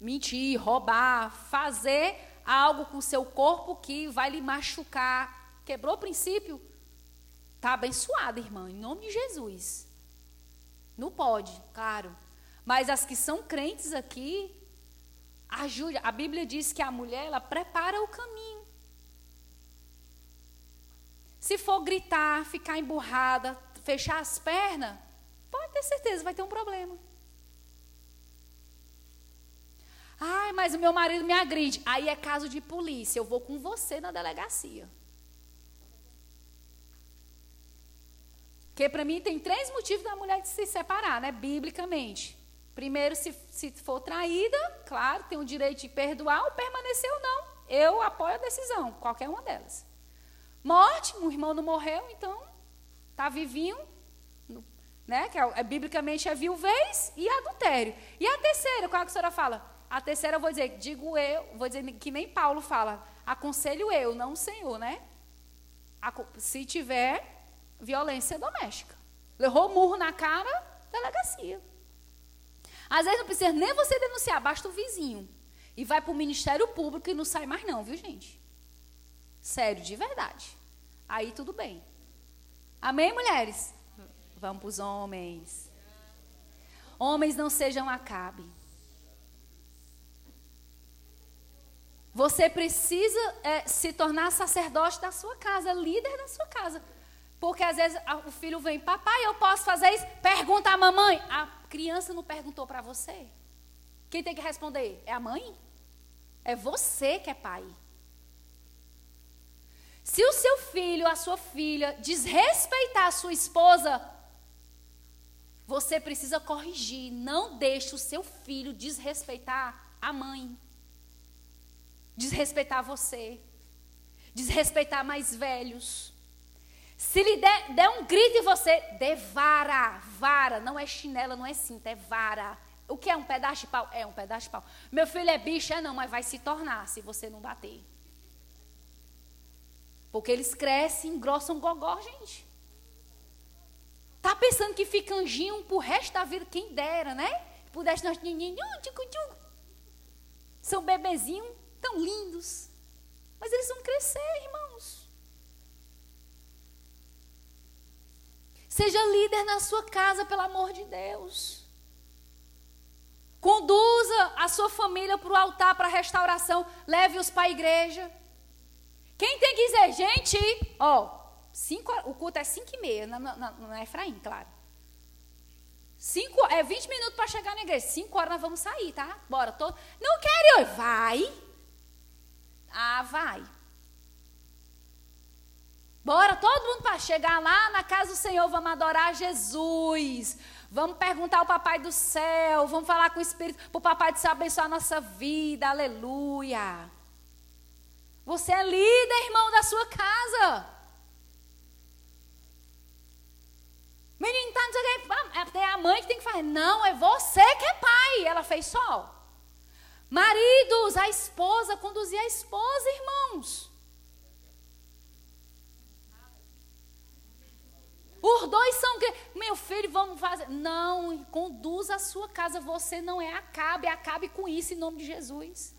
Mentir, roubar, fazer algo com o seu corpo que vai lhe machucar. Quebrou o princípio? Está abençoada, irmã, em nome de Jesus. Não pode, claro. Mas as que são crentes aqui, ajude. A Bíblia diz que a mulher, ela prepara o caminho. Se for gritar, ficar emburrada, fechar as pernas, Pode ter certeza, vai ter um problema. Ai, mas o meu marido me agride. Aí é caso de polícia. Eu vou com você na delegacia. Porque para mim tem três motivos da mulher de se separar, né? Biblicamente. Primeiro, se, se for traída, claro, tem o direito de perdoar ou permanecer ou não. Eu apoio a decisão, qualquer uma delas. Morte, o irmão não morreu, então está vivinho, né? Que é, é, biblicamente é viuvez e adultério. E a terceira, qual é que a senhora fala? A terceira eu vou dizer, digo eu, vou dizer que nem Paulo fala, aconselho eu, não o Senhor, né? Se tiver violência doméstica. Levou murro na cara, delegacia. Às vezes não precisa nem você denunciar, basta o vizinho. E vai para o Ministério Público e não sai mais não, viu gente? Sério, de verdade. Aí tudo bem. Amém, mulheres? Vamos para os homens. Homens não sejam acabe. Você precisa é, se tornar sacerdote da sua casa, líder da sua casa. Porque às vezes o filho vem, papai, eu posso fazer isso? Pergunta à mamãe. A criança não perguntou para você. Quem tem que responder? É a mãe? É você que é pai. Se o seu filho, a sua filha, desrespeitar a sua esposa, você precisa corrigir. Não deixe o seu filho desrespeitar a mãe. Desrespeitar você. desrespeitar mais velhos. Se lhe der, der um grito em você, dê vara, vara, não é chinela, não é cinta, é vara. O que é um pedaço de pau? É um pedaço de pau. Meu filho é bicho, é não, mas vai se tornar se você não bater. Porque eles crescem, engrossam gogó, gente. Tá pensando que fica anjinho pro resto da vida, quem dera, né? Pudesse nós. São bebezinhos tão lindos. Mas eles vão crescer, irmãos. Seja líder na sua casa, pelo amor de Deus. Conduza a sua família para o altar, para a restauração. Leve-os para a igreja. Quem tem que dizer, gente, ó, cinco, o culto é 5 e meia, não é Efraim, claro. Cinco, é 20 minutos para chegar na igreja. 5 horas nós vamos sair, tá? Bora. Tô, não quero ir. Vai. Ah, vai. Bora, todo mundo para chegar lá na casa do Senhor, vamos adorar Jesus. Vamos perguntar ao Papai do céu, vamos falar com o Espírito, para o Papai do céu abençoar a nossa vida. Aleluia. Você é líder, irmão, da sua casa. Menino, tá, não sei o que. É a mãe que tem que fazer. Não, é você que é pai. Ela fez só. Maridos, a esposa, conduzir a esposa, irmãos. Os dois são. Meu filho, vamos fazer. Não, conduza a sua casa. Você não é acabe. Acabe com isso em nome de Jesus.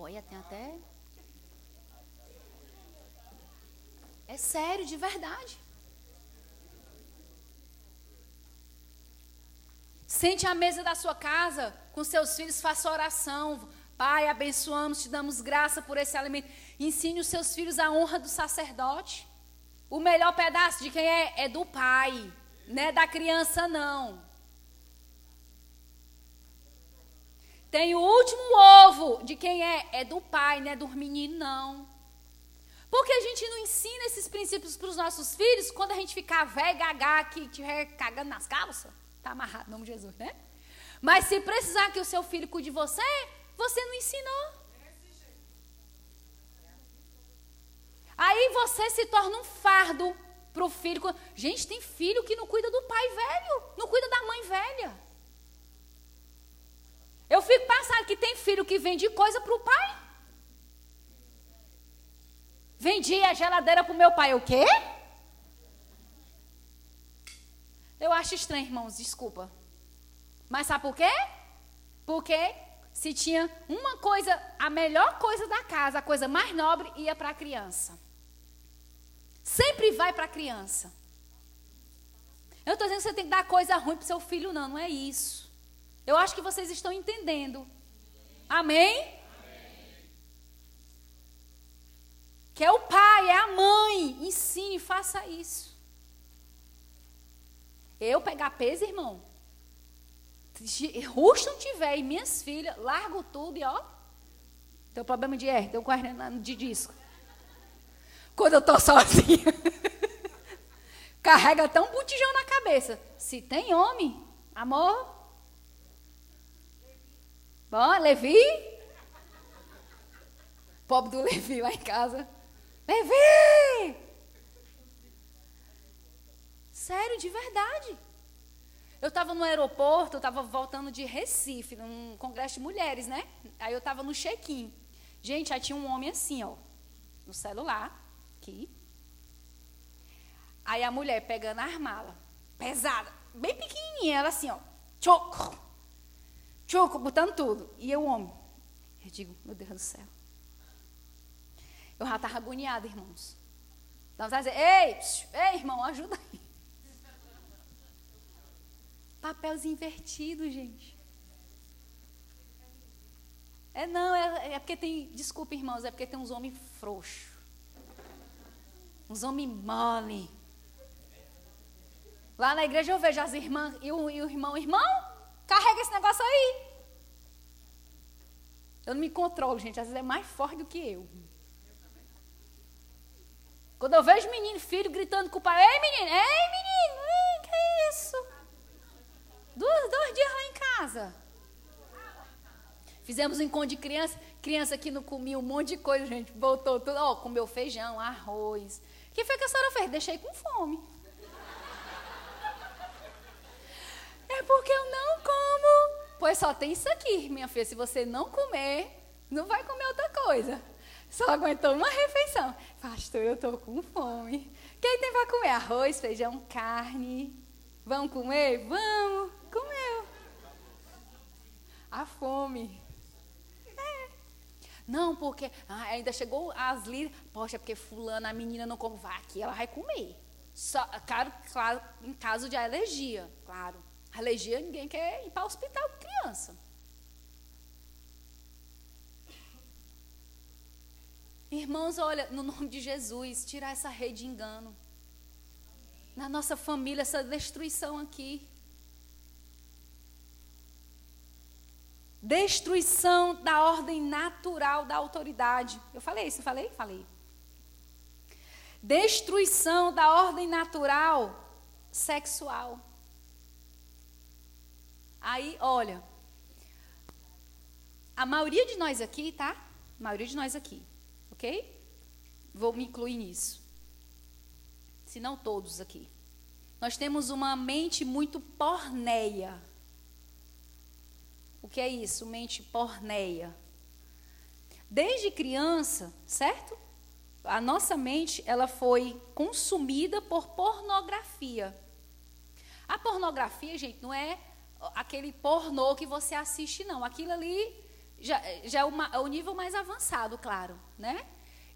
Olha, tem até. É sério, de verdade. Sente à mesa da sua casa com seus filhos, faça oração. Pai, abençoamos, te damos graça por esse alimento. Ensine os seus filhos a honra do sacerdote. O melhor pedaço de quem é é do pai, não é da criança não. Tem o último ovo de quem é é do pai, não é do menino não. Porque a gente não ensina esses princípios para os nossos filhos quando a gente ficar velho, gagá, que estiver cagando nas calças. Está amarrado, nome de Jesus, né? Mas se precisar que o seu filho cuide de você, você não ensinou. Aí você se torna um fardo para o filho. Gente, tem filho que não cuida do pai velho, não cuida da mãe velha. Eu fico pensando que tem filho que vende coisa para o pai. Vendi a geladeira para o meu pai. O quê? Eu acho estranho, irmãos, desculpa. Mas sabe por quê? Porque se tinha uma coisa, a melhor coisa da casa, a coisa mais nobre, ia para a criança. Sempre vai para a criança. Eu estou dizendo que você tem que dar coisa ruim para seu filho, não, não é isso. Eu acho que vocês estão entendendo. Amém? Amém? Que é o pai, é a mãe. Ensine, faça isso. Eu pegar peso, irmão. Rusto tiver e minhas filhas, largo tudo e ó. Tem problema de R, tem um de disco. Quando eu tô sozinha. *laughs* Carrega até um botijão na cabeça. Se tem homem, amor. Bom, Levi. Pobre do Levi lá em casa. Levi! Sério, de verdade. Eu estava no aeroporto, eu estava voltando de Recife, num congresso de mulheres, né? Aí eu estava no check-in. Gente, aí tinha um homem assim, ó, no celular, aqui. Aí a mulher pegando a mala, pesada, bem pequenininha, ela assim, ó, choco, choco, botando tudo. E eu, homem, eu digo, meu Deus do céu. Eu já estava agoniada, irmãos. Dá vontade de dizer, ei, ei, irmão, ajuda aí. Papéis invertidos, gente. É não, é, é porque tem, desculpa irmãos, é porque tem uns homens frouxos. Uns homens mole. Lá na igreja eu vejo as irmãs e o, e o irmão, irmão, carrega esse negócio aí. Eu não me controlo, gente, às vezes é mais forte do que eu. Quando eu vejo menino, filho, gritando com o pai, ei menino, ei menino, Dois, dois dias lá em casa. Fizemos um encontro de criança. Criança que não comia um monte de coisa, gente. Voltou tudo. Ó, comeu feijão, arroz. O que foi que a senhora fez? Deixei com fome. É porque eu não como. Pois só tem isso aqui, minha filha. Se você não comer, não vai comer outra coisa. Só aguentou uma refeição. Pastor, eu estou com fome. Quem tem para comer? Arroz, feijão, carne. Vamos comer? Vamos. Comeu. A fome. É. Não, porque ah, ainda chegou as líderes. Poxa, porque fulana, a menina não. Vai aqui, ela vai comer. Só, claro, claro, em caso de alergia, claro. Alergia, ninguém quer ir para o hospital com criança. Irmãos, olha, no nome de Jesus, tirar essa rede de engano. Na nossa família, essa destruição aqui. Destruição da ordem natural da autoridade. Eu falei isso, falei? Falei. Destruição da ordem natural sexual. Aí, olha, a maioria de nós aqui, tá? A maioria de nós aqui ok? Vou me incluir nisso. Se não todos aqui. Nós temos uma mente muito porneia. O que é isso? Mente porneia. Desde criança, certo? A nossa mente, ela foi consumida por pornografia. A pornografia, gente, não é aquele pornô que você assiste, não. Aquilo ali já, já é, uma, é o nível mais avançado, claro, né?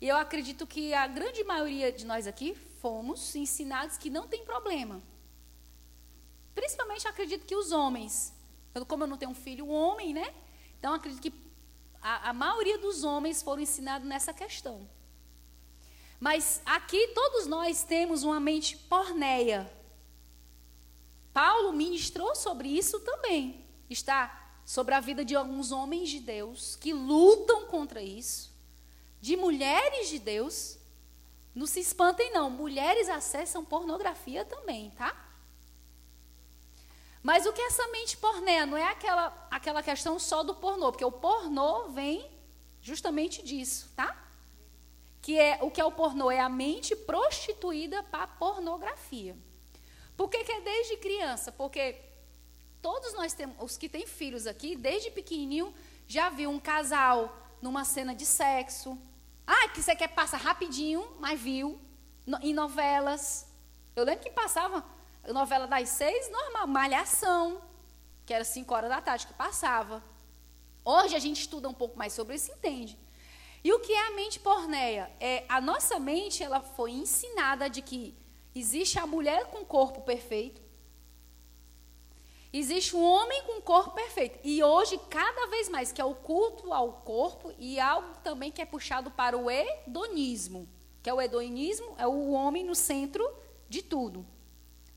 E eu acredito que a grande maioria de nós aqui fomos ensinados que não tem problema. Principalmente acredito que os homens. Como eu não tenho um filho homem, né? Então acredito que a, a maioria dos homens foram ensinados nessa questão. Mas aqui todos nós temos uma mente porneia. Paulo ministrou sobre isso também. Está sobre a vida de alguns homens de Deus que lutam contra isso, de mulheres de Deus. Não se espantem, não. Mulheres acessam pornografia também, tá? Mas o que é essa mente porné? Não é aquela, aquela questão só do pornô, porque o pornô vem justamente disso, tá? Que é o que é o pornô? É a mente prostituída para pornografia. Por que, que é desde criança? Porque Todos nós temos, os que têm filhos aqui, desde pequenininho, já viu um casal numa cena de sexo. Ah, que você quer passar rapidinho, mas viu. No, em novelas. Eu lembro que passava novela das seis, normal, malhação, que era cinco horas da tarde que passava. Hoje a gente estuda um pouco mais sobre isso entende. E o que é a mente porneia? É, a nossa mente ela foi ensinada de que existe a mulher com corpo perfeito, Existe um homem com corpo perfeito. E hoje, cada vez mais, que é o culto ao corpo e algo também que é puxado para o hedonismo. Que é o hedonismo, é o homem no centro de tudo.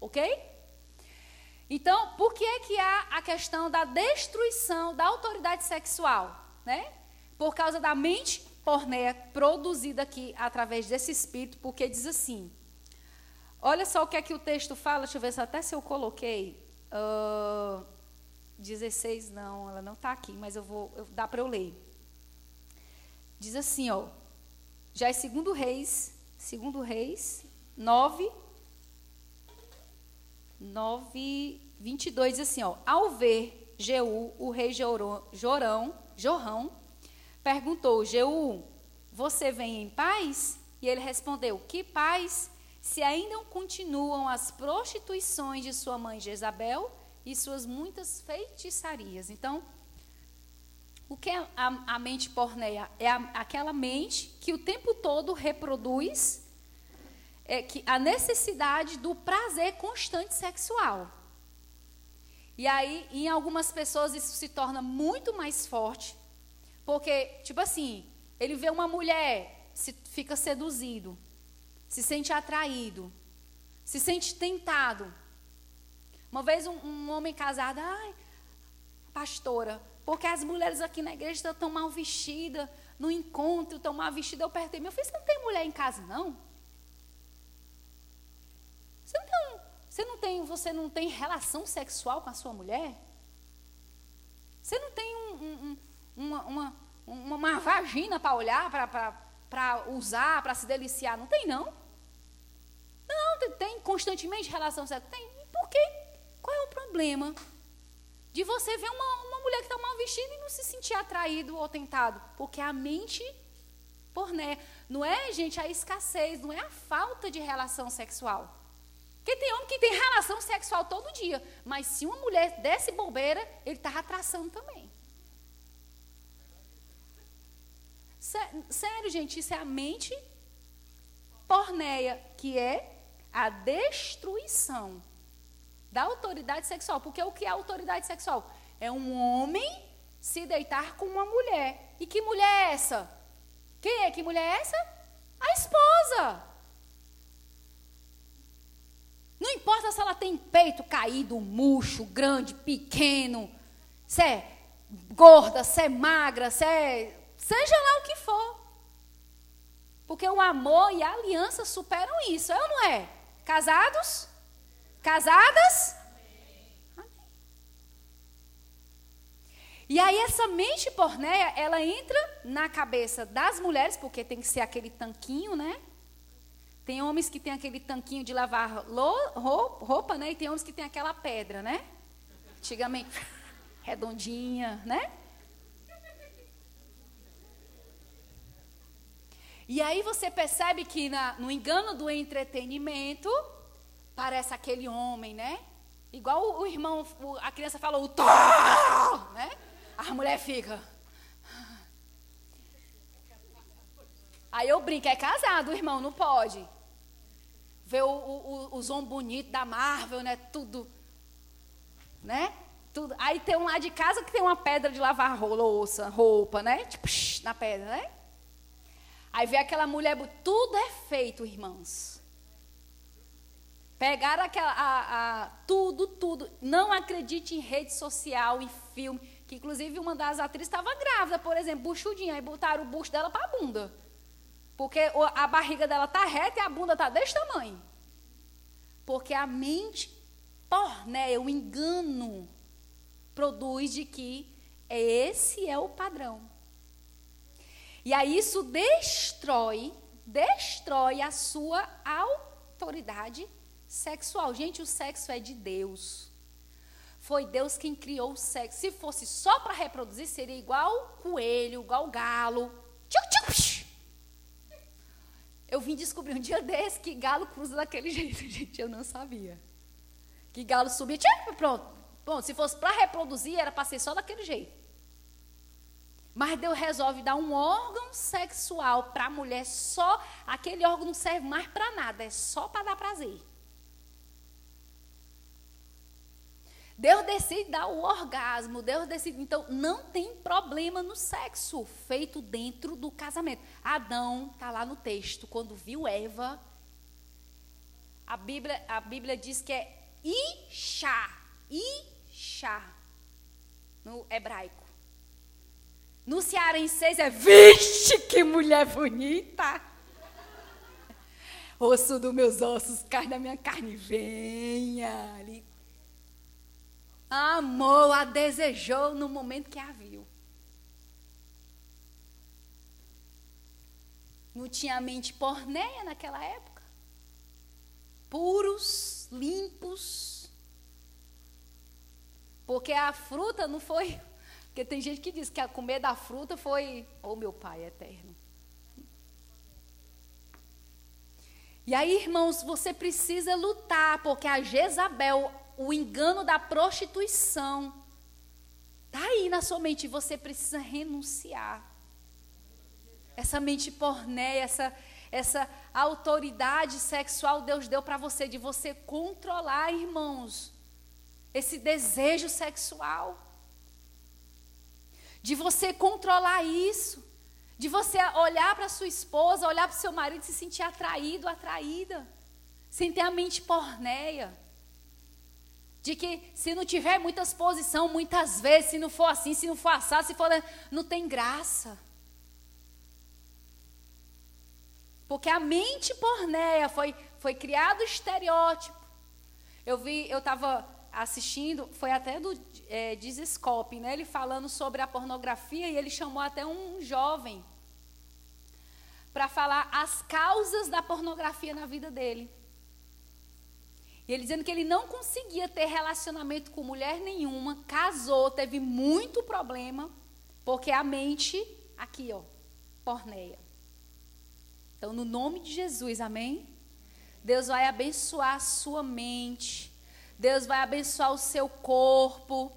Ok? Então, por que é que há a questão da destruição da autoridade sexual? Né? Por causa da mente pornéia produzida aqui através desse espírito, porque diz assim. Olha só o que é que o texto fala, deixa eu ver se até se eu coloquei. Uh, ah, 16, não, ela não está aqui, mas eu vou, eu, dá para eu ler. Diz assim, ó, já é segundo reis, segundo reis, 9, 9, 22, diz assim, ó, ao ver Jeú, o rei Jorão, Jorão, Jorão, perguntou, Jeú, você vem em paz? E ele respondeu, que paz? Se ainda continuam as prostituições de sua mãe Jezabel e suas muitas feitiçarias. Então, o que é a, a mente porneia? É a, aquela mente que o tempo todo reproduz é, que a necessidade do prazer constante sexual. E aí, em algumas pessoas, isso se torna muito mais forte, porque, tipo assim, ele vê uma mulher, se, fica seduzido se sente atraído, se sente tentado. Uma vez um, um homem casado, ai, pastora, porque as mulheres aqui na igreja estão mal vestidas, no encontro estão mal vestidas. Eu perguntei, meu filho, você não tem mulher em casa, não? Você não tem, um, Você não tem, você não tem relação sexual com a sua mulher? Você não tem um, um, uma, uma, uma, uma vagina para olhar, para usar, para se deliciar? Não tem, não? Não, tem constantemente relação sexual? Tem. Por quê? Qual é o problema de você ver uma, uma mulher que está mal vestida e não se sentir atraído ou tentado? Porque a mente porné. Não é, gente, a escassez, não é a falta de relação sexual. Porque tem homem que tem relação sexual todo dia, mas se uma mulher desse bobeira, ele está atraçando também. Sério, gente, isso é a mente pornéia, que é a destruição da autoridade sexual. Porque o que é autoridade sexual? É um homem se deitar com uma mulher. E que mulher é essa? Quem é? Que mulher é essa? A esposa. Não importa se ela tem peito caído, murcho, grande, pequeno, se é gorda, se é magra, se é. Seja lá o que for. Porque o amor e a aliança superam isso, é ou não é? Casados? Casadas? E aí essa mente pornéia, ela entra na cabeça das mulheres, porque tem que ser aquele tanquinho, né? Tem homens que tem aquele tanquinho de lavar roupa, né? E tem homens que tem aquela pedra, né? Antigamente, *laughs* redondinha, né? E aí você percebe que na, no engano do entretenimento, parece aquele homem, né? Igual o, o irmão, o, a criança falou, o Thor, né? A mulher fica. Aí eu brinco, é casado, irmão, não pode. Ver o, o, o zoom bonito da Marvel, né? Tudo. Né? Tudo. Aí tem um lá de casa que tem uma pedra de lavar louça, roupa, né? Tipo, na pedra, né? Aí vê aquela mulher, tudo é feito, irmãos. Pegaram aquela, a, a, tudo, tudo. Não acredite em rede social, em filme. Que inclusive uma das atrizes estava grávida, por exemplo, buchudinha. Aí botaram o bucho dela para a bunda. Porque a barriga dela tá reta e a bunda tá desse tamanho. Porque a mente porné, o engano, produz de que esse é o padrão. E aí isso destrói, destrói a sua autoridade sexual. Gente, o sexo é de Deus. Foi Deus quem criou o sexo. Se fosse só para reproduzir, seria igual coelho, igual galo. Eu vim descobrir um dia desse que galo cruza daquele *laughs* jeito, gente. Eu não sabia. Que galo subia, pronto. Bom, se fosse para reproduzir, era para ser só daquele jeito. Mas Deus resolve dar um órgão sexual para a mulher só. Aquele órgão não serve mais para nada, é só para dar prazer. Deus decide dar o orgasmo, Deus decide. Então, não tem problema no sexo feito dentro do casamento. Adão está lá no texto, quando viu Eva, a Bíblia, a Bíblia diz que é Isha, Isha, no hebraico. No cearense é vixe, que mulher bonita! Osso dos meus ossos, carne da minha carne, venha ali amou, a desejou no momento que a viu. Não tinha mente porneia naquela época. Puros, limpos. Porque a fruta não foi. Porque tem gente que diz que a comer da fruta foi. Oh, meu Pai eterno. E aí, irmãos, você precisa lutar, porque a Jezabel o engano da prostituição. Está aí na sua mente, você precisa renunciar. Essa mente porné, essa, essa autoridade sexual Deus deu para você, de você controlar, irmãos, esse desejo sexual. De você controlar isso. De você olhar para sua esposa, olhar para o seu marido e se sentir atraído, atraída. Sem ter a mente pornéia de que se não tiver muita exposição, muitas vezes, se não for assim, se não for assado, se for. não tem graça. Porque a mente pornéia foi, foi criado estereótipo Eu vi, eu estava assistindo, foi até do é, Dizescope, né? Ele falando sobre a pornografia e ele chamou até um jovem para falar as causas da pornografia na vida dele. E ele dizendo que ele não conseguia ter relacionamento com mulher nenhuma, casou, teve muito problema, porque a mente, aqui, ó, porneia. Então, no nome de Jesus, amém? Deus vai abençoar a sua mente, Deus vai abençoar o seu corpo,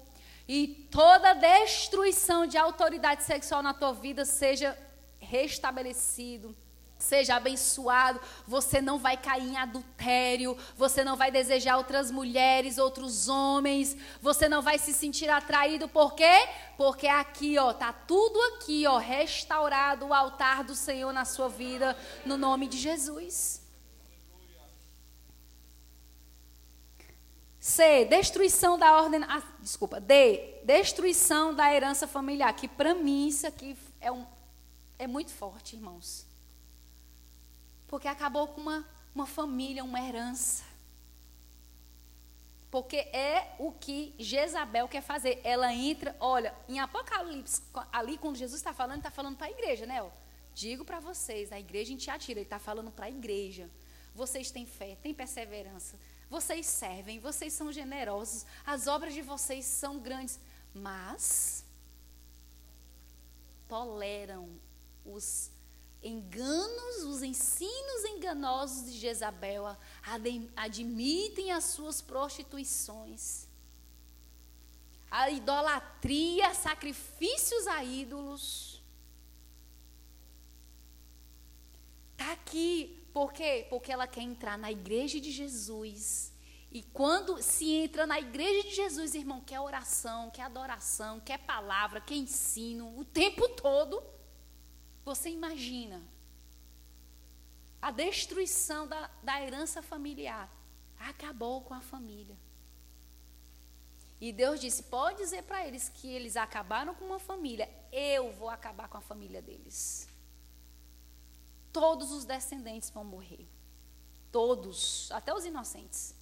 e toda destruição de autoridade sexual na tua vida seja restabelecido seja abençoado, você não vai cair em adultério, você não vai desejar outras mulheres, outros homens, você não vai se sentir atraído, por quê? Porque aqui, ó, tá tudo aqui, ó, restaurado o altar do Senhor na sua vida, no nome de Jesus. C, destruição da ordem, ah, desculpa, D, destruição da herança familiar, que para mim isso aqui é um é muito forte, irmãos. Porque acabou com uma, uma família, uma herança. Porque é o que Jezabel quer fazer. Ela entra, olha, em Apocalipse, ali quando Jesus está falando, está falando para a igreja, né? Ó, Digo para vocês, a igreja em Tiatira, ele está falando para a igreja. Vocês têm fé, têm perseverança, vocês servem, vocês são generosos, as obras de vocês são grandes, mas toleram os enganos, os ensinos enganosos de Jezabel, admitem as suas prostituições, a idolatria, sacrifícios a ídolos. Está aqui, por quê? Porque ela quer entrar na igreja de Jesus. E quando se entra na igreja de Jesus, irmão, quer oração, quer adoração, quer palavra, quer ensino, o tempo todo. Você imagina a destruição da, da herança familiar. Acabou com a família. E Deus disse: pode dizer para eles que eles acabaram com uma família, eu vou acabar com a família deles. Todos os descendentes vão morrer. Todos, até os inocentes.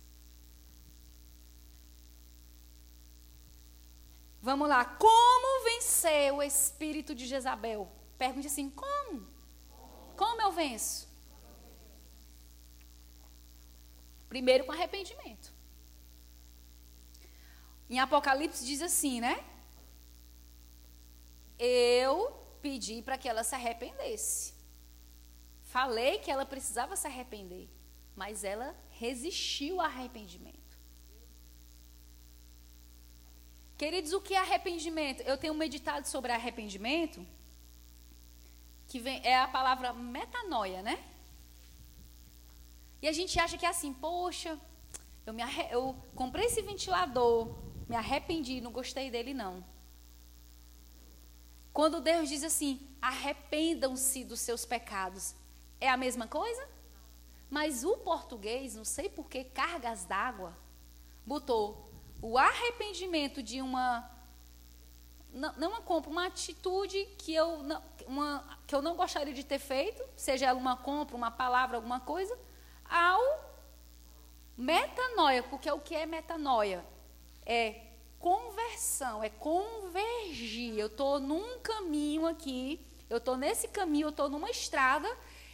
Vamos lá. Como vencer o espírito de Jezabel? Pergunte assim: como? Como eu venço? Primeiro com arrependimento. Em Apocalipse diz assim, né? Eu pedi para que ela se arrependesse. Falei que ela precisava se arrepender, mas ela resistiu ao arrependimento. Queridos, o que é arrependimento? Eu tenho meditado sobre arrependimento que vem, é a palavra metanoia, né? E a gente acha que é assim, poxa, eu, me arre... eu comprei esse ventilador, me arrependi, não gostei dele não. Quando Deus diz assim, arrependam-se dos seus pecados, é a mesma coisa? Mas o português, não sei por que, cargas d'água, botou o arrependimento de uma não, uma compra, uma atitude que eu, não, uma, que eu não gostaria de ter feito, seja ela uma compra, uma palavra, alguma coisa, ao metanoia, porque o que é metanoia? É conversão, é convergir. Eu estou num caminho aqui, eu estou nesse caminho, eu estou numa estrada,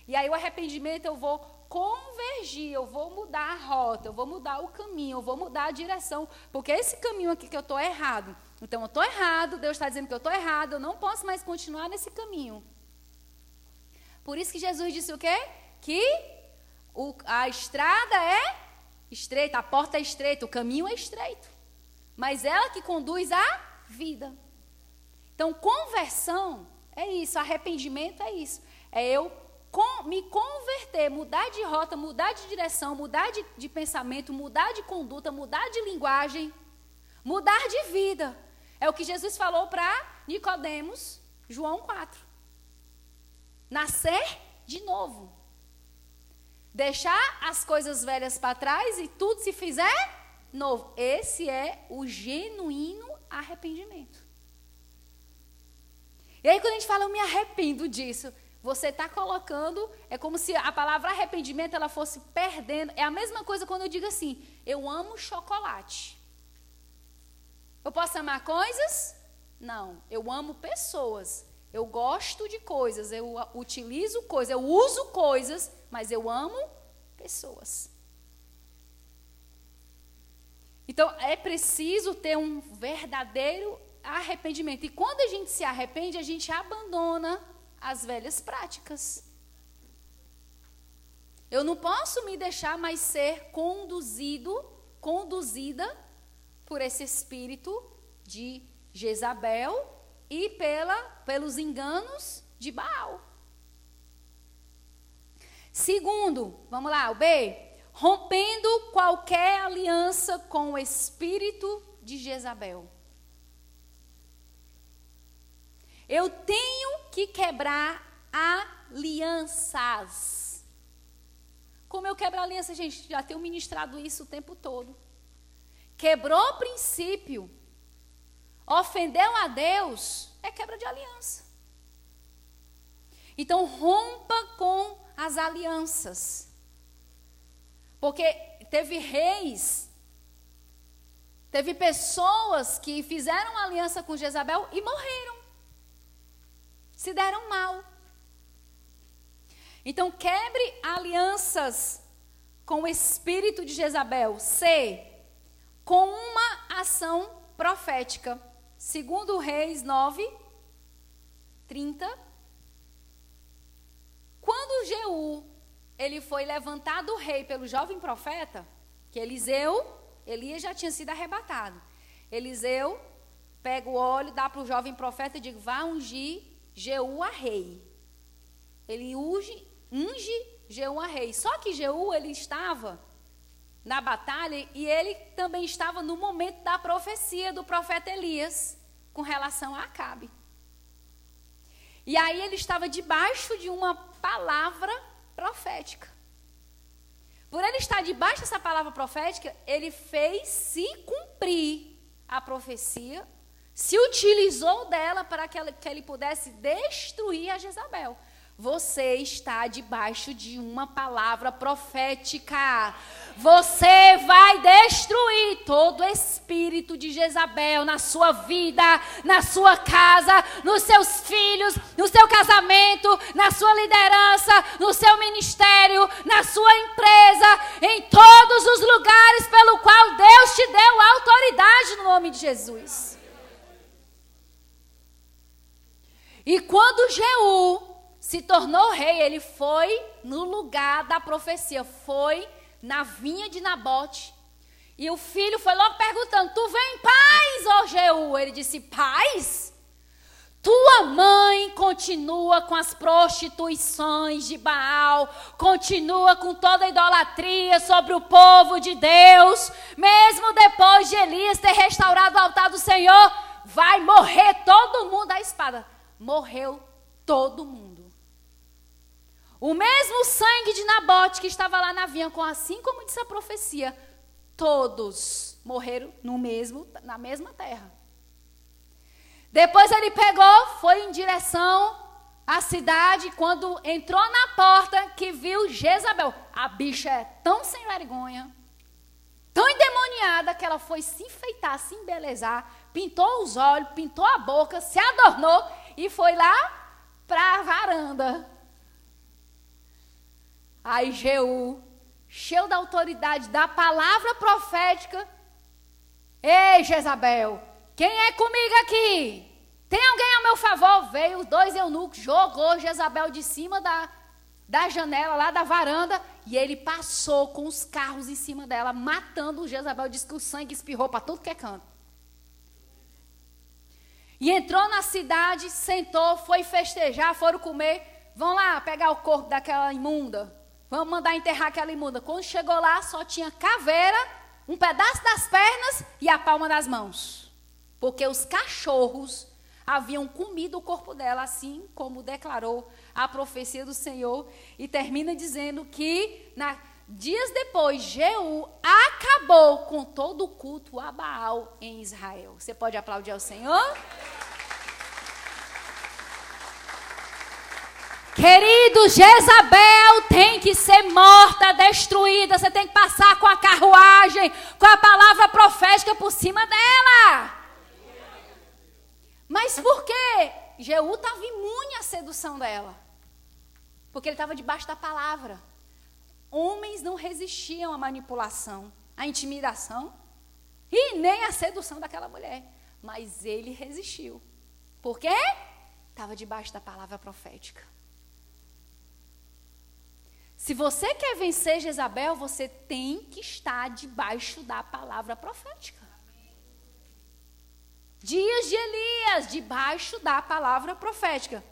e aí o arrependimento eu vou convergir, eu vou mudar a rota, eu vou mudar o caminho, eu vou mudar a direção, porque esse caminho aqui que eu estou errado. Então eu estou errado, Deus está dizendo que eu estou errado, eu não posso mais continuar nesse caminho. Por isso que Jesus disse o quê? Que o, a estrada é estreita, a porta é estreita, o caminho é estreito. Mas ela que conduz à vida. Então, conversão é isso, arrependimento é isso. É eu com, me converter, mudar de rota, mudar de direção, mudar de, de pensamento, mudar de conduta, mudar de linguagem, mudar de vida. É o que Jesus falou para Nicodemos, João 4. Nascer de novo. Deixar as coisas velhas para trás e tudo se fizer novo. Esse é o genuíno arrependimento. E aí quando a gente fala eu me arrependo disso, você está colocando, é como se a palavra arrependimento ela fosse perdendo. É a mesma coisa quando eu digo assim: eu amo chocolate. Eu posso amar coisas? Não, eu amo pessoas. Eu gosto de coisas, eu utilizo coisas, eu uso coisas, mas eu amo pessoas. Então é preciso ter um verdadeiro arrependimento. E quando a gente se arrepende, a gente abandona as velhas práticas. Eu não posso me deixar mais ser conduzido, conduzida por esse espírito de Jezabel e pela, pelos enganos de Baal. Segundo, vamos lá, o B, rompendo qualquer aliança com o espírito de Jezabel. Eu tenho que quebrar alianças. Como eu quebro aliança, gente? Já tenho ministrado isso o tempo todo. Quebrou o princípio, ofendeu a Deus, é quebra de aliança. Então, rompa com as alianças. Porque teve reis, teve pessoas que fizeram aliança com Jezabel e morreram se deram mal. Então, quebre alianças com o espírito de Jezabel. C. Com uma ação profética. Segundo Reis 9, 30. Quando Jeú, ele foi levantado rei pelo jovem profeta, que Eliseu, Elias já tinha sido arrebatado. Eliseu pega o óleo, dá para o jovem profeta e diz: vá ungir Jeú a rei. Ele unge, unge Jeú a rei. Só que Jeú, ele estava na batalha e ele também estava no momento da profecia do profeta Elias com relação a Acabe. E aí ele estava debaixo de uma palavra profética. Por ele estar debaixo dessa palavra profética, ele fez se cumprir a profecia se utilizou dela para que, ela, que ele pudesse destruir a Jezabel. Você está debaixo de uma palavra profética. Você vai destruir todo espírito de Jezabel na sua vida, na sua casa, nos seus filhos, no seu casamento, na sua liderança, no seu ministério, na sua empresa, em todos os lugares pelo qual Deus te deu autoridade no nome de Jesus. E quando Jeú se tornou rei, ele foi no lugar da profecia, foi na vinha de Nabote. E o filho foi logo perguntando: Tu vem em paz, ó Jeú? Ele disse: Paz? Tua mãe continua com as prostituições de Baal, continua com toda a idolatria sobre o povo de Deus, mesmo depois de Elias ter restaurado o altar do Senhor, vai morrer todo mundo à espada morreu todo mundo. O mesmo sangue de Nabote que estava lá na vinha, assim como disse a profecia, todos morreram no mesmo, na mesma terra. Depois ele pegou, foi em direção à cidade, quando entrou na porta, que viu Jezabel. A bicha é tão sem vergonha, tão endemoniada, que ela foi se enfeitar, se embelezar, pintou os olhos, pintou a boca, se adornou e foi lá para a varanda. Aí Jeú, cheio da autoridade da palavra profética, Ei, Jezabel, quem é comigo aqui? Tem alguém ao meu favor? Veio os dois eunucos, jogou Jezabel de cima da, da janela, lá da varanda, e ele passou com os carros em cima dela, matando Jezabel. Diz que o sangue espirrou para tudo que é canto. E entrou na cidade, sentou, foi festejar, foram comer. Vão lá pegar o corpo daquela imunda. Vamos mandar enterrar aquela imunda. Quando chegou lá, só tinha caveira, um pedaço das pernas e a palma das mãos. Porque os cachorros haviam comido o corpo dela, assim como declarou a profecia do Senhor. E termina dizendo que na, dias depois, Jeú acabou com todo o culto a Baal em Israel. Você pode aplaudir ao Senhor? Querido, Jezabel tem que ser morta, destruída. Você tem que passar com a carruagem, com a palavra profética por cima dela. Mas por quê? Jeú estava imune à sedução dela. Porque ele estava debaixo da palavra. Homens não resistiam à manipulação, à intimidação e nem à sedução daquela mulher. Mas ele resistiu. Por quê? Estava debaixo da palavra profética. Se você quer vencer Jezabel, você tem que estar debaixo da palavra profética. Dias de Elias, debaixo da palavra profética.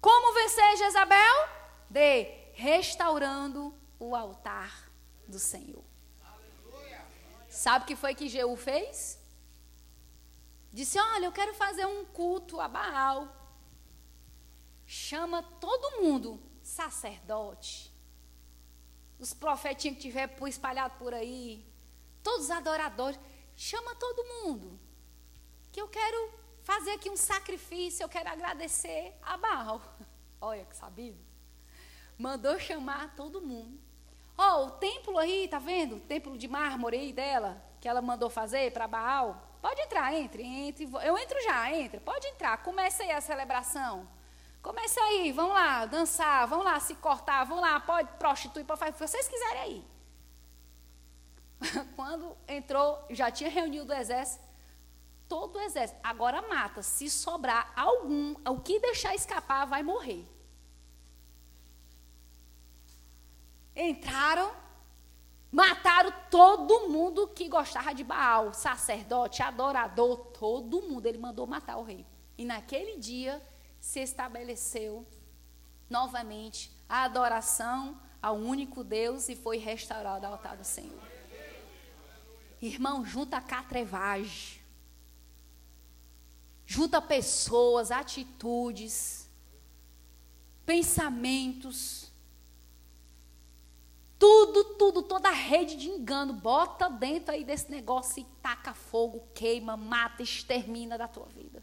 Como vencer Jezabel? De restaurando o altar do Senhor. Sabe o que foi que Jeú fez? Disse: Olha, eu quero fazer um culto a Baal. Chama todo mundo, sacerdote, os profetinhos que tiver espalhado por aí, todos os adoradores, chama todo mundo que eu quero fazer aqui um sacrifício, eu quero agradecer a Baal. *laughs* Olha que sabido. Mandou chamar todo mundo. Ó, oh, o templo aí, tá vendo? O templo de mármore aí dela, que ela mandou fazer para Baal. Pode entrar, entre, entre. Eu entro já, entra. Pode entrar. Comece aí a celebração. Comece aí, vamos lá, dançar, vamos lá se cortar, vamos lá, pode prostituir, pode fazer o que vocês quiserem aí. *laughs* Quando entrou, já tinha reunido o exército, todo o exército. Agora mata. Se sobrar algum, o que deixar escapar vai morrer. Entraram, mataram todo mundo que gostava de Baal, sacerdote, adorador, todo mundo. Ele mandou matar o rei. E naquele dia se estabeleceu novamente a adoração ao único Deus e foi restaurado o altar do Senhor. Irmão, junta catrevagem junta pessoas, atitudes, pensamentos, tudo, tudo, toda a rede de engano, bota dentro aí desse negócio e taca fogo, queima, mata, extermina da tua vida.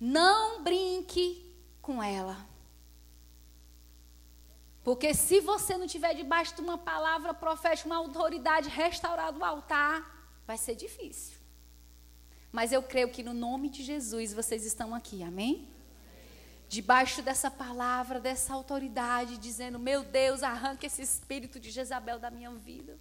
Não brinque com ela. Porque se você não tiver debaixo de uma palavra profética, uma autoridade restaurada o altar, vai ser difícil. Mas eu creio que no nome de Jesus vocês estão aqui, amém? Debaixo dessa palavra, dessa autoridade, dizendo: Meu Deus, arranca esse espírito de Jezabel da minha vida.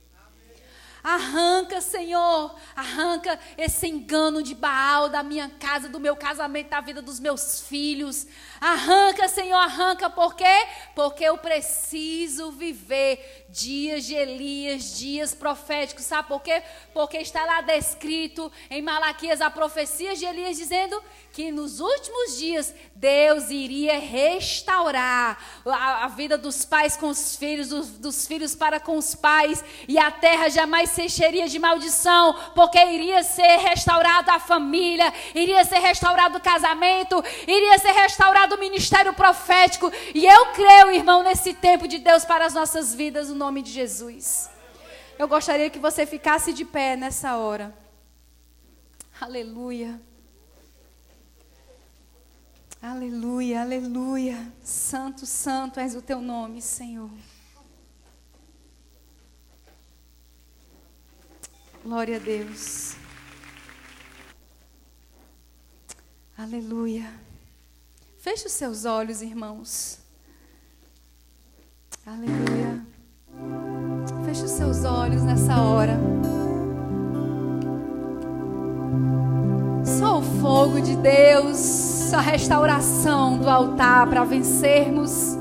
Arranca, Senhor, arranca esse engano de Baal da minha casa, do meu casamento, da vida dos meus filhos. Arranca, Senhor, arranca, por quê? Porque eu preciso viver dias de Elias, dias proféticos, sabe por quê? Porque está lá descrito em Malaquias a profecia de Elias dizendo que nos últimos dias Deus iria restaurar a, a vida dos pais com os filhos, dos, dos, filhos para com os pais, e a terra jamais se encheria de maldição, porque iria ser restaurada a família, iria ser restaurado o casamento, iria ser restaurado o ministério profético. E eu creio, irmão, nesse tempo de Deus para as nossas vidas, no nome de Jesus. Eu gostaria que você ficasse de pé nessa hora. Aleluia. Aleluia, aleluia. Santo, santo és o teu nome, Senhor. Glória a Deus. Aleluia. Feche os seus olhos, irmãos. Aleluia. Feche os seus olhos nessa hora. Só o fogo de Deus, a restauração do altar para vencermos,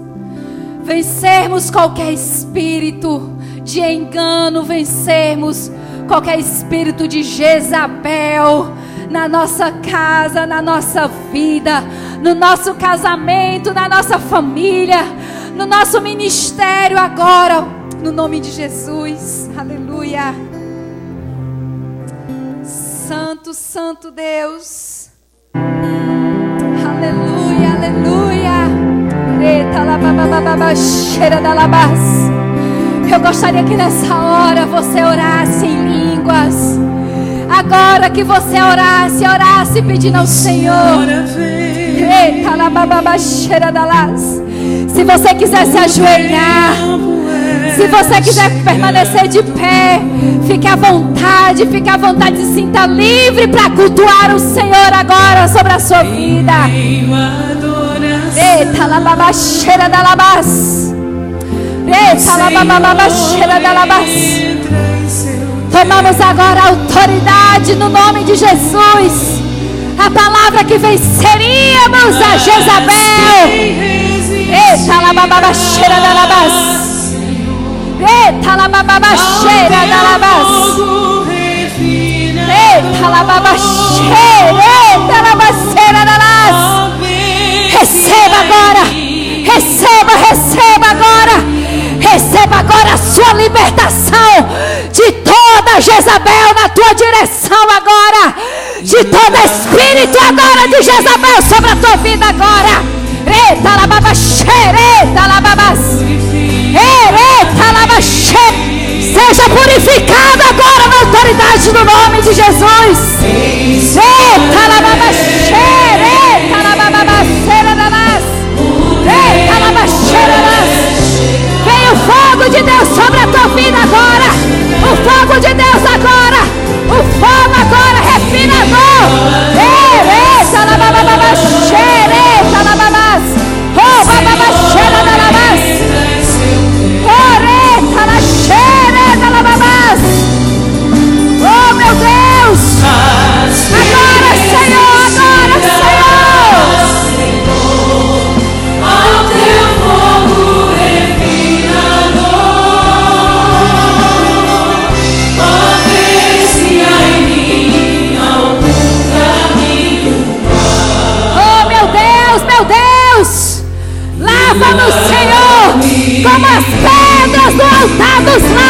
vencermos qualquer espírito de engano, vencermos qualquer espírito de Jezabel na nossa casa, na nossa vida, no nosso casamento, na nossa família, no nosso ministério agora, no nome de Jesus. Aleluia. Santo, Santo Deus. Aleluia, aleluia. Cheira da Eu gostaria que nessa hora você orasse em línguas. Agora que você orasse, orasse pedindo ao Senhor. Se você quiser se ajoelhar, se você quiser permanecer de pé, fique à vontade, fique à vontade, se sinta livre para cultuar o Senhor agora sobre a sua vida. Eita, lababaxeira da labas. Tomamos agora autoridade no nome de Jesus a palavra que venceríamos a Jezabel. Eita, labababa cheira da labas. Eita, labababa cheira da labas. Eita, lababa cheira, eita, da las. Receba agora, receba, receba agora. Receba agora a sua libertação de toda Jezabel na tua direção agora. De todo espírito agora de Jezabel sobre a tua vida agora. Eita lababas, eita lababas. Eita lababas. Seja purificado agora na autoridade do nome de Jesus. Eita lababas, eita fogo de Deus sobre a tua vida agora. O fogo de Deus Lava-nos, Senhor,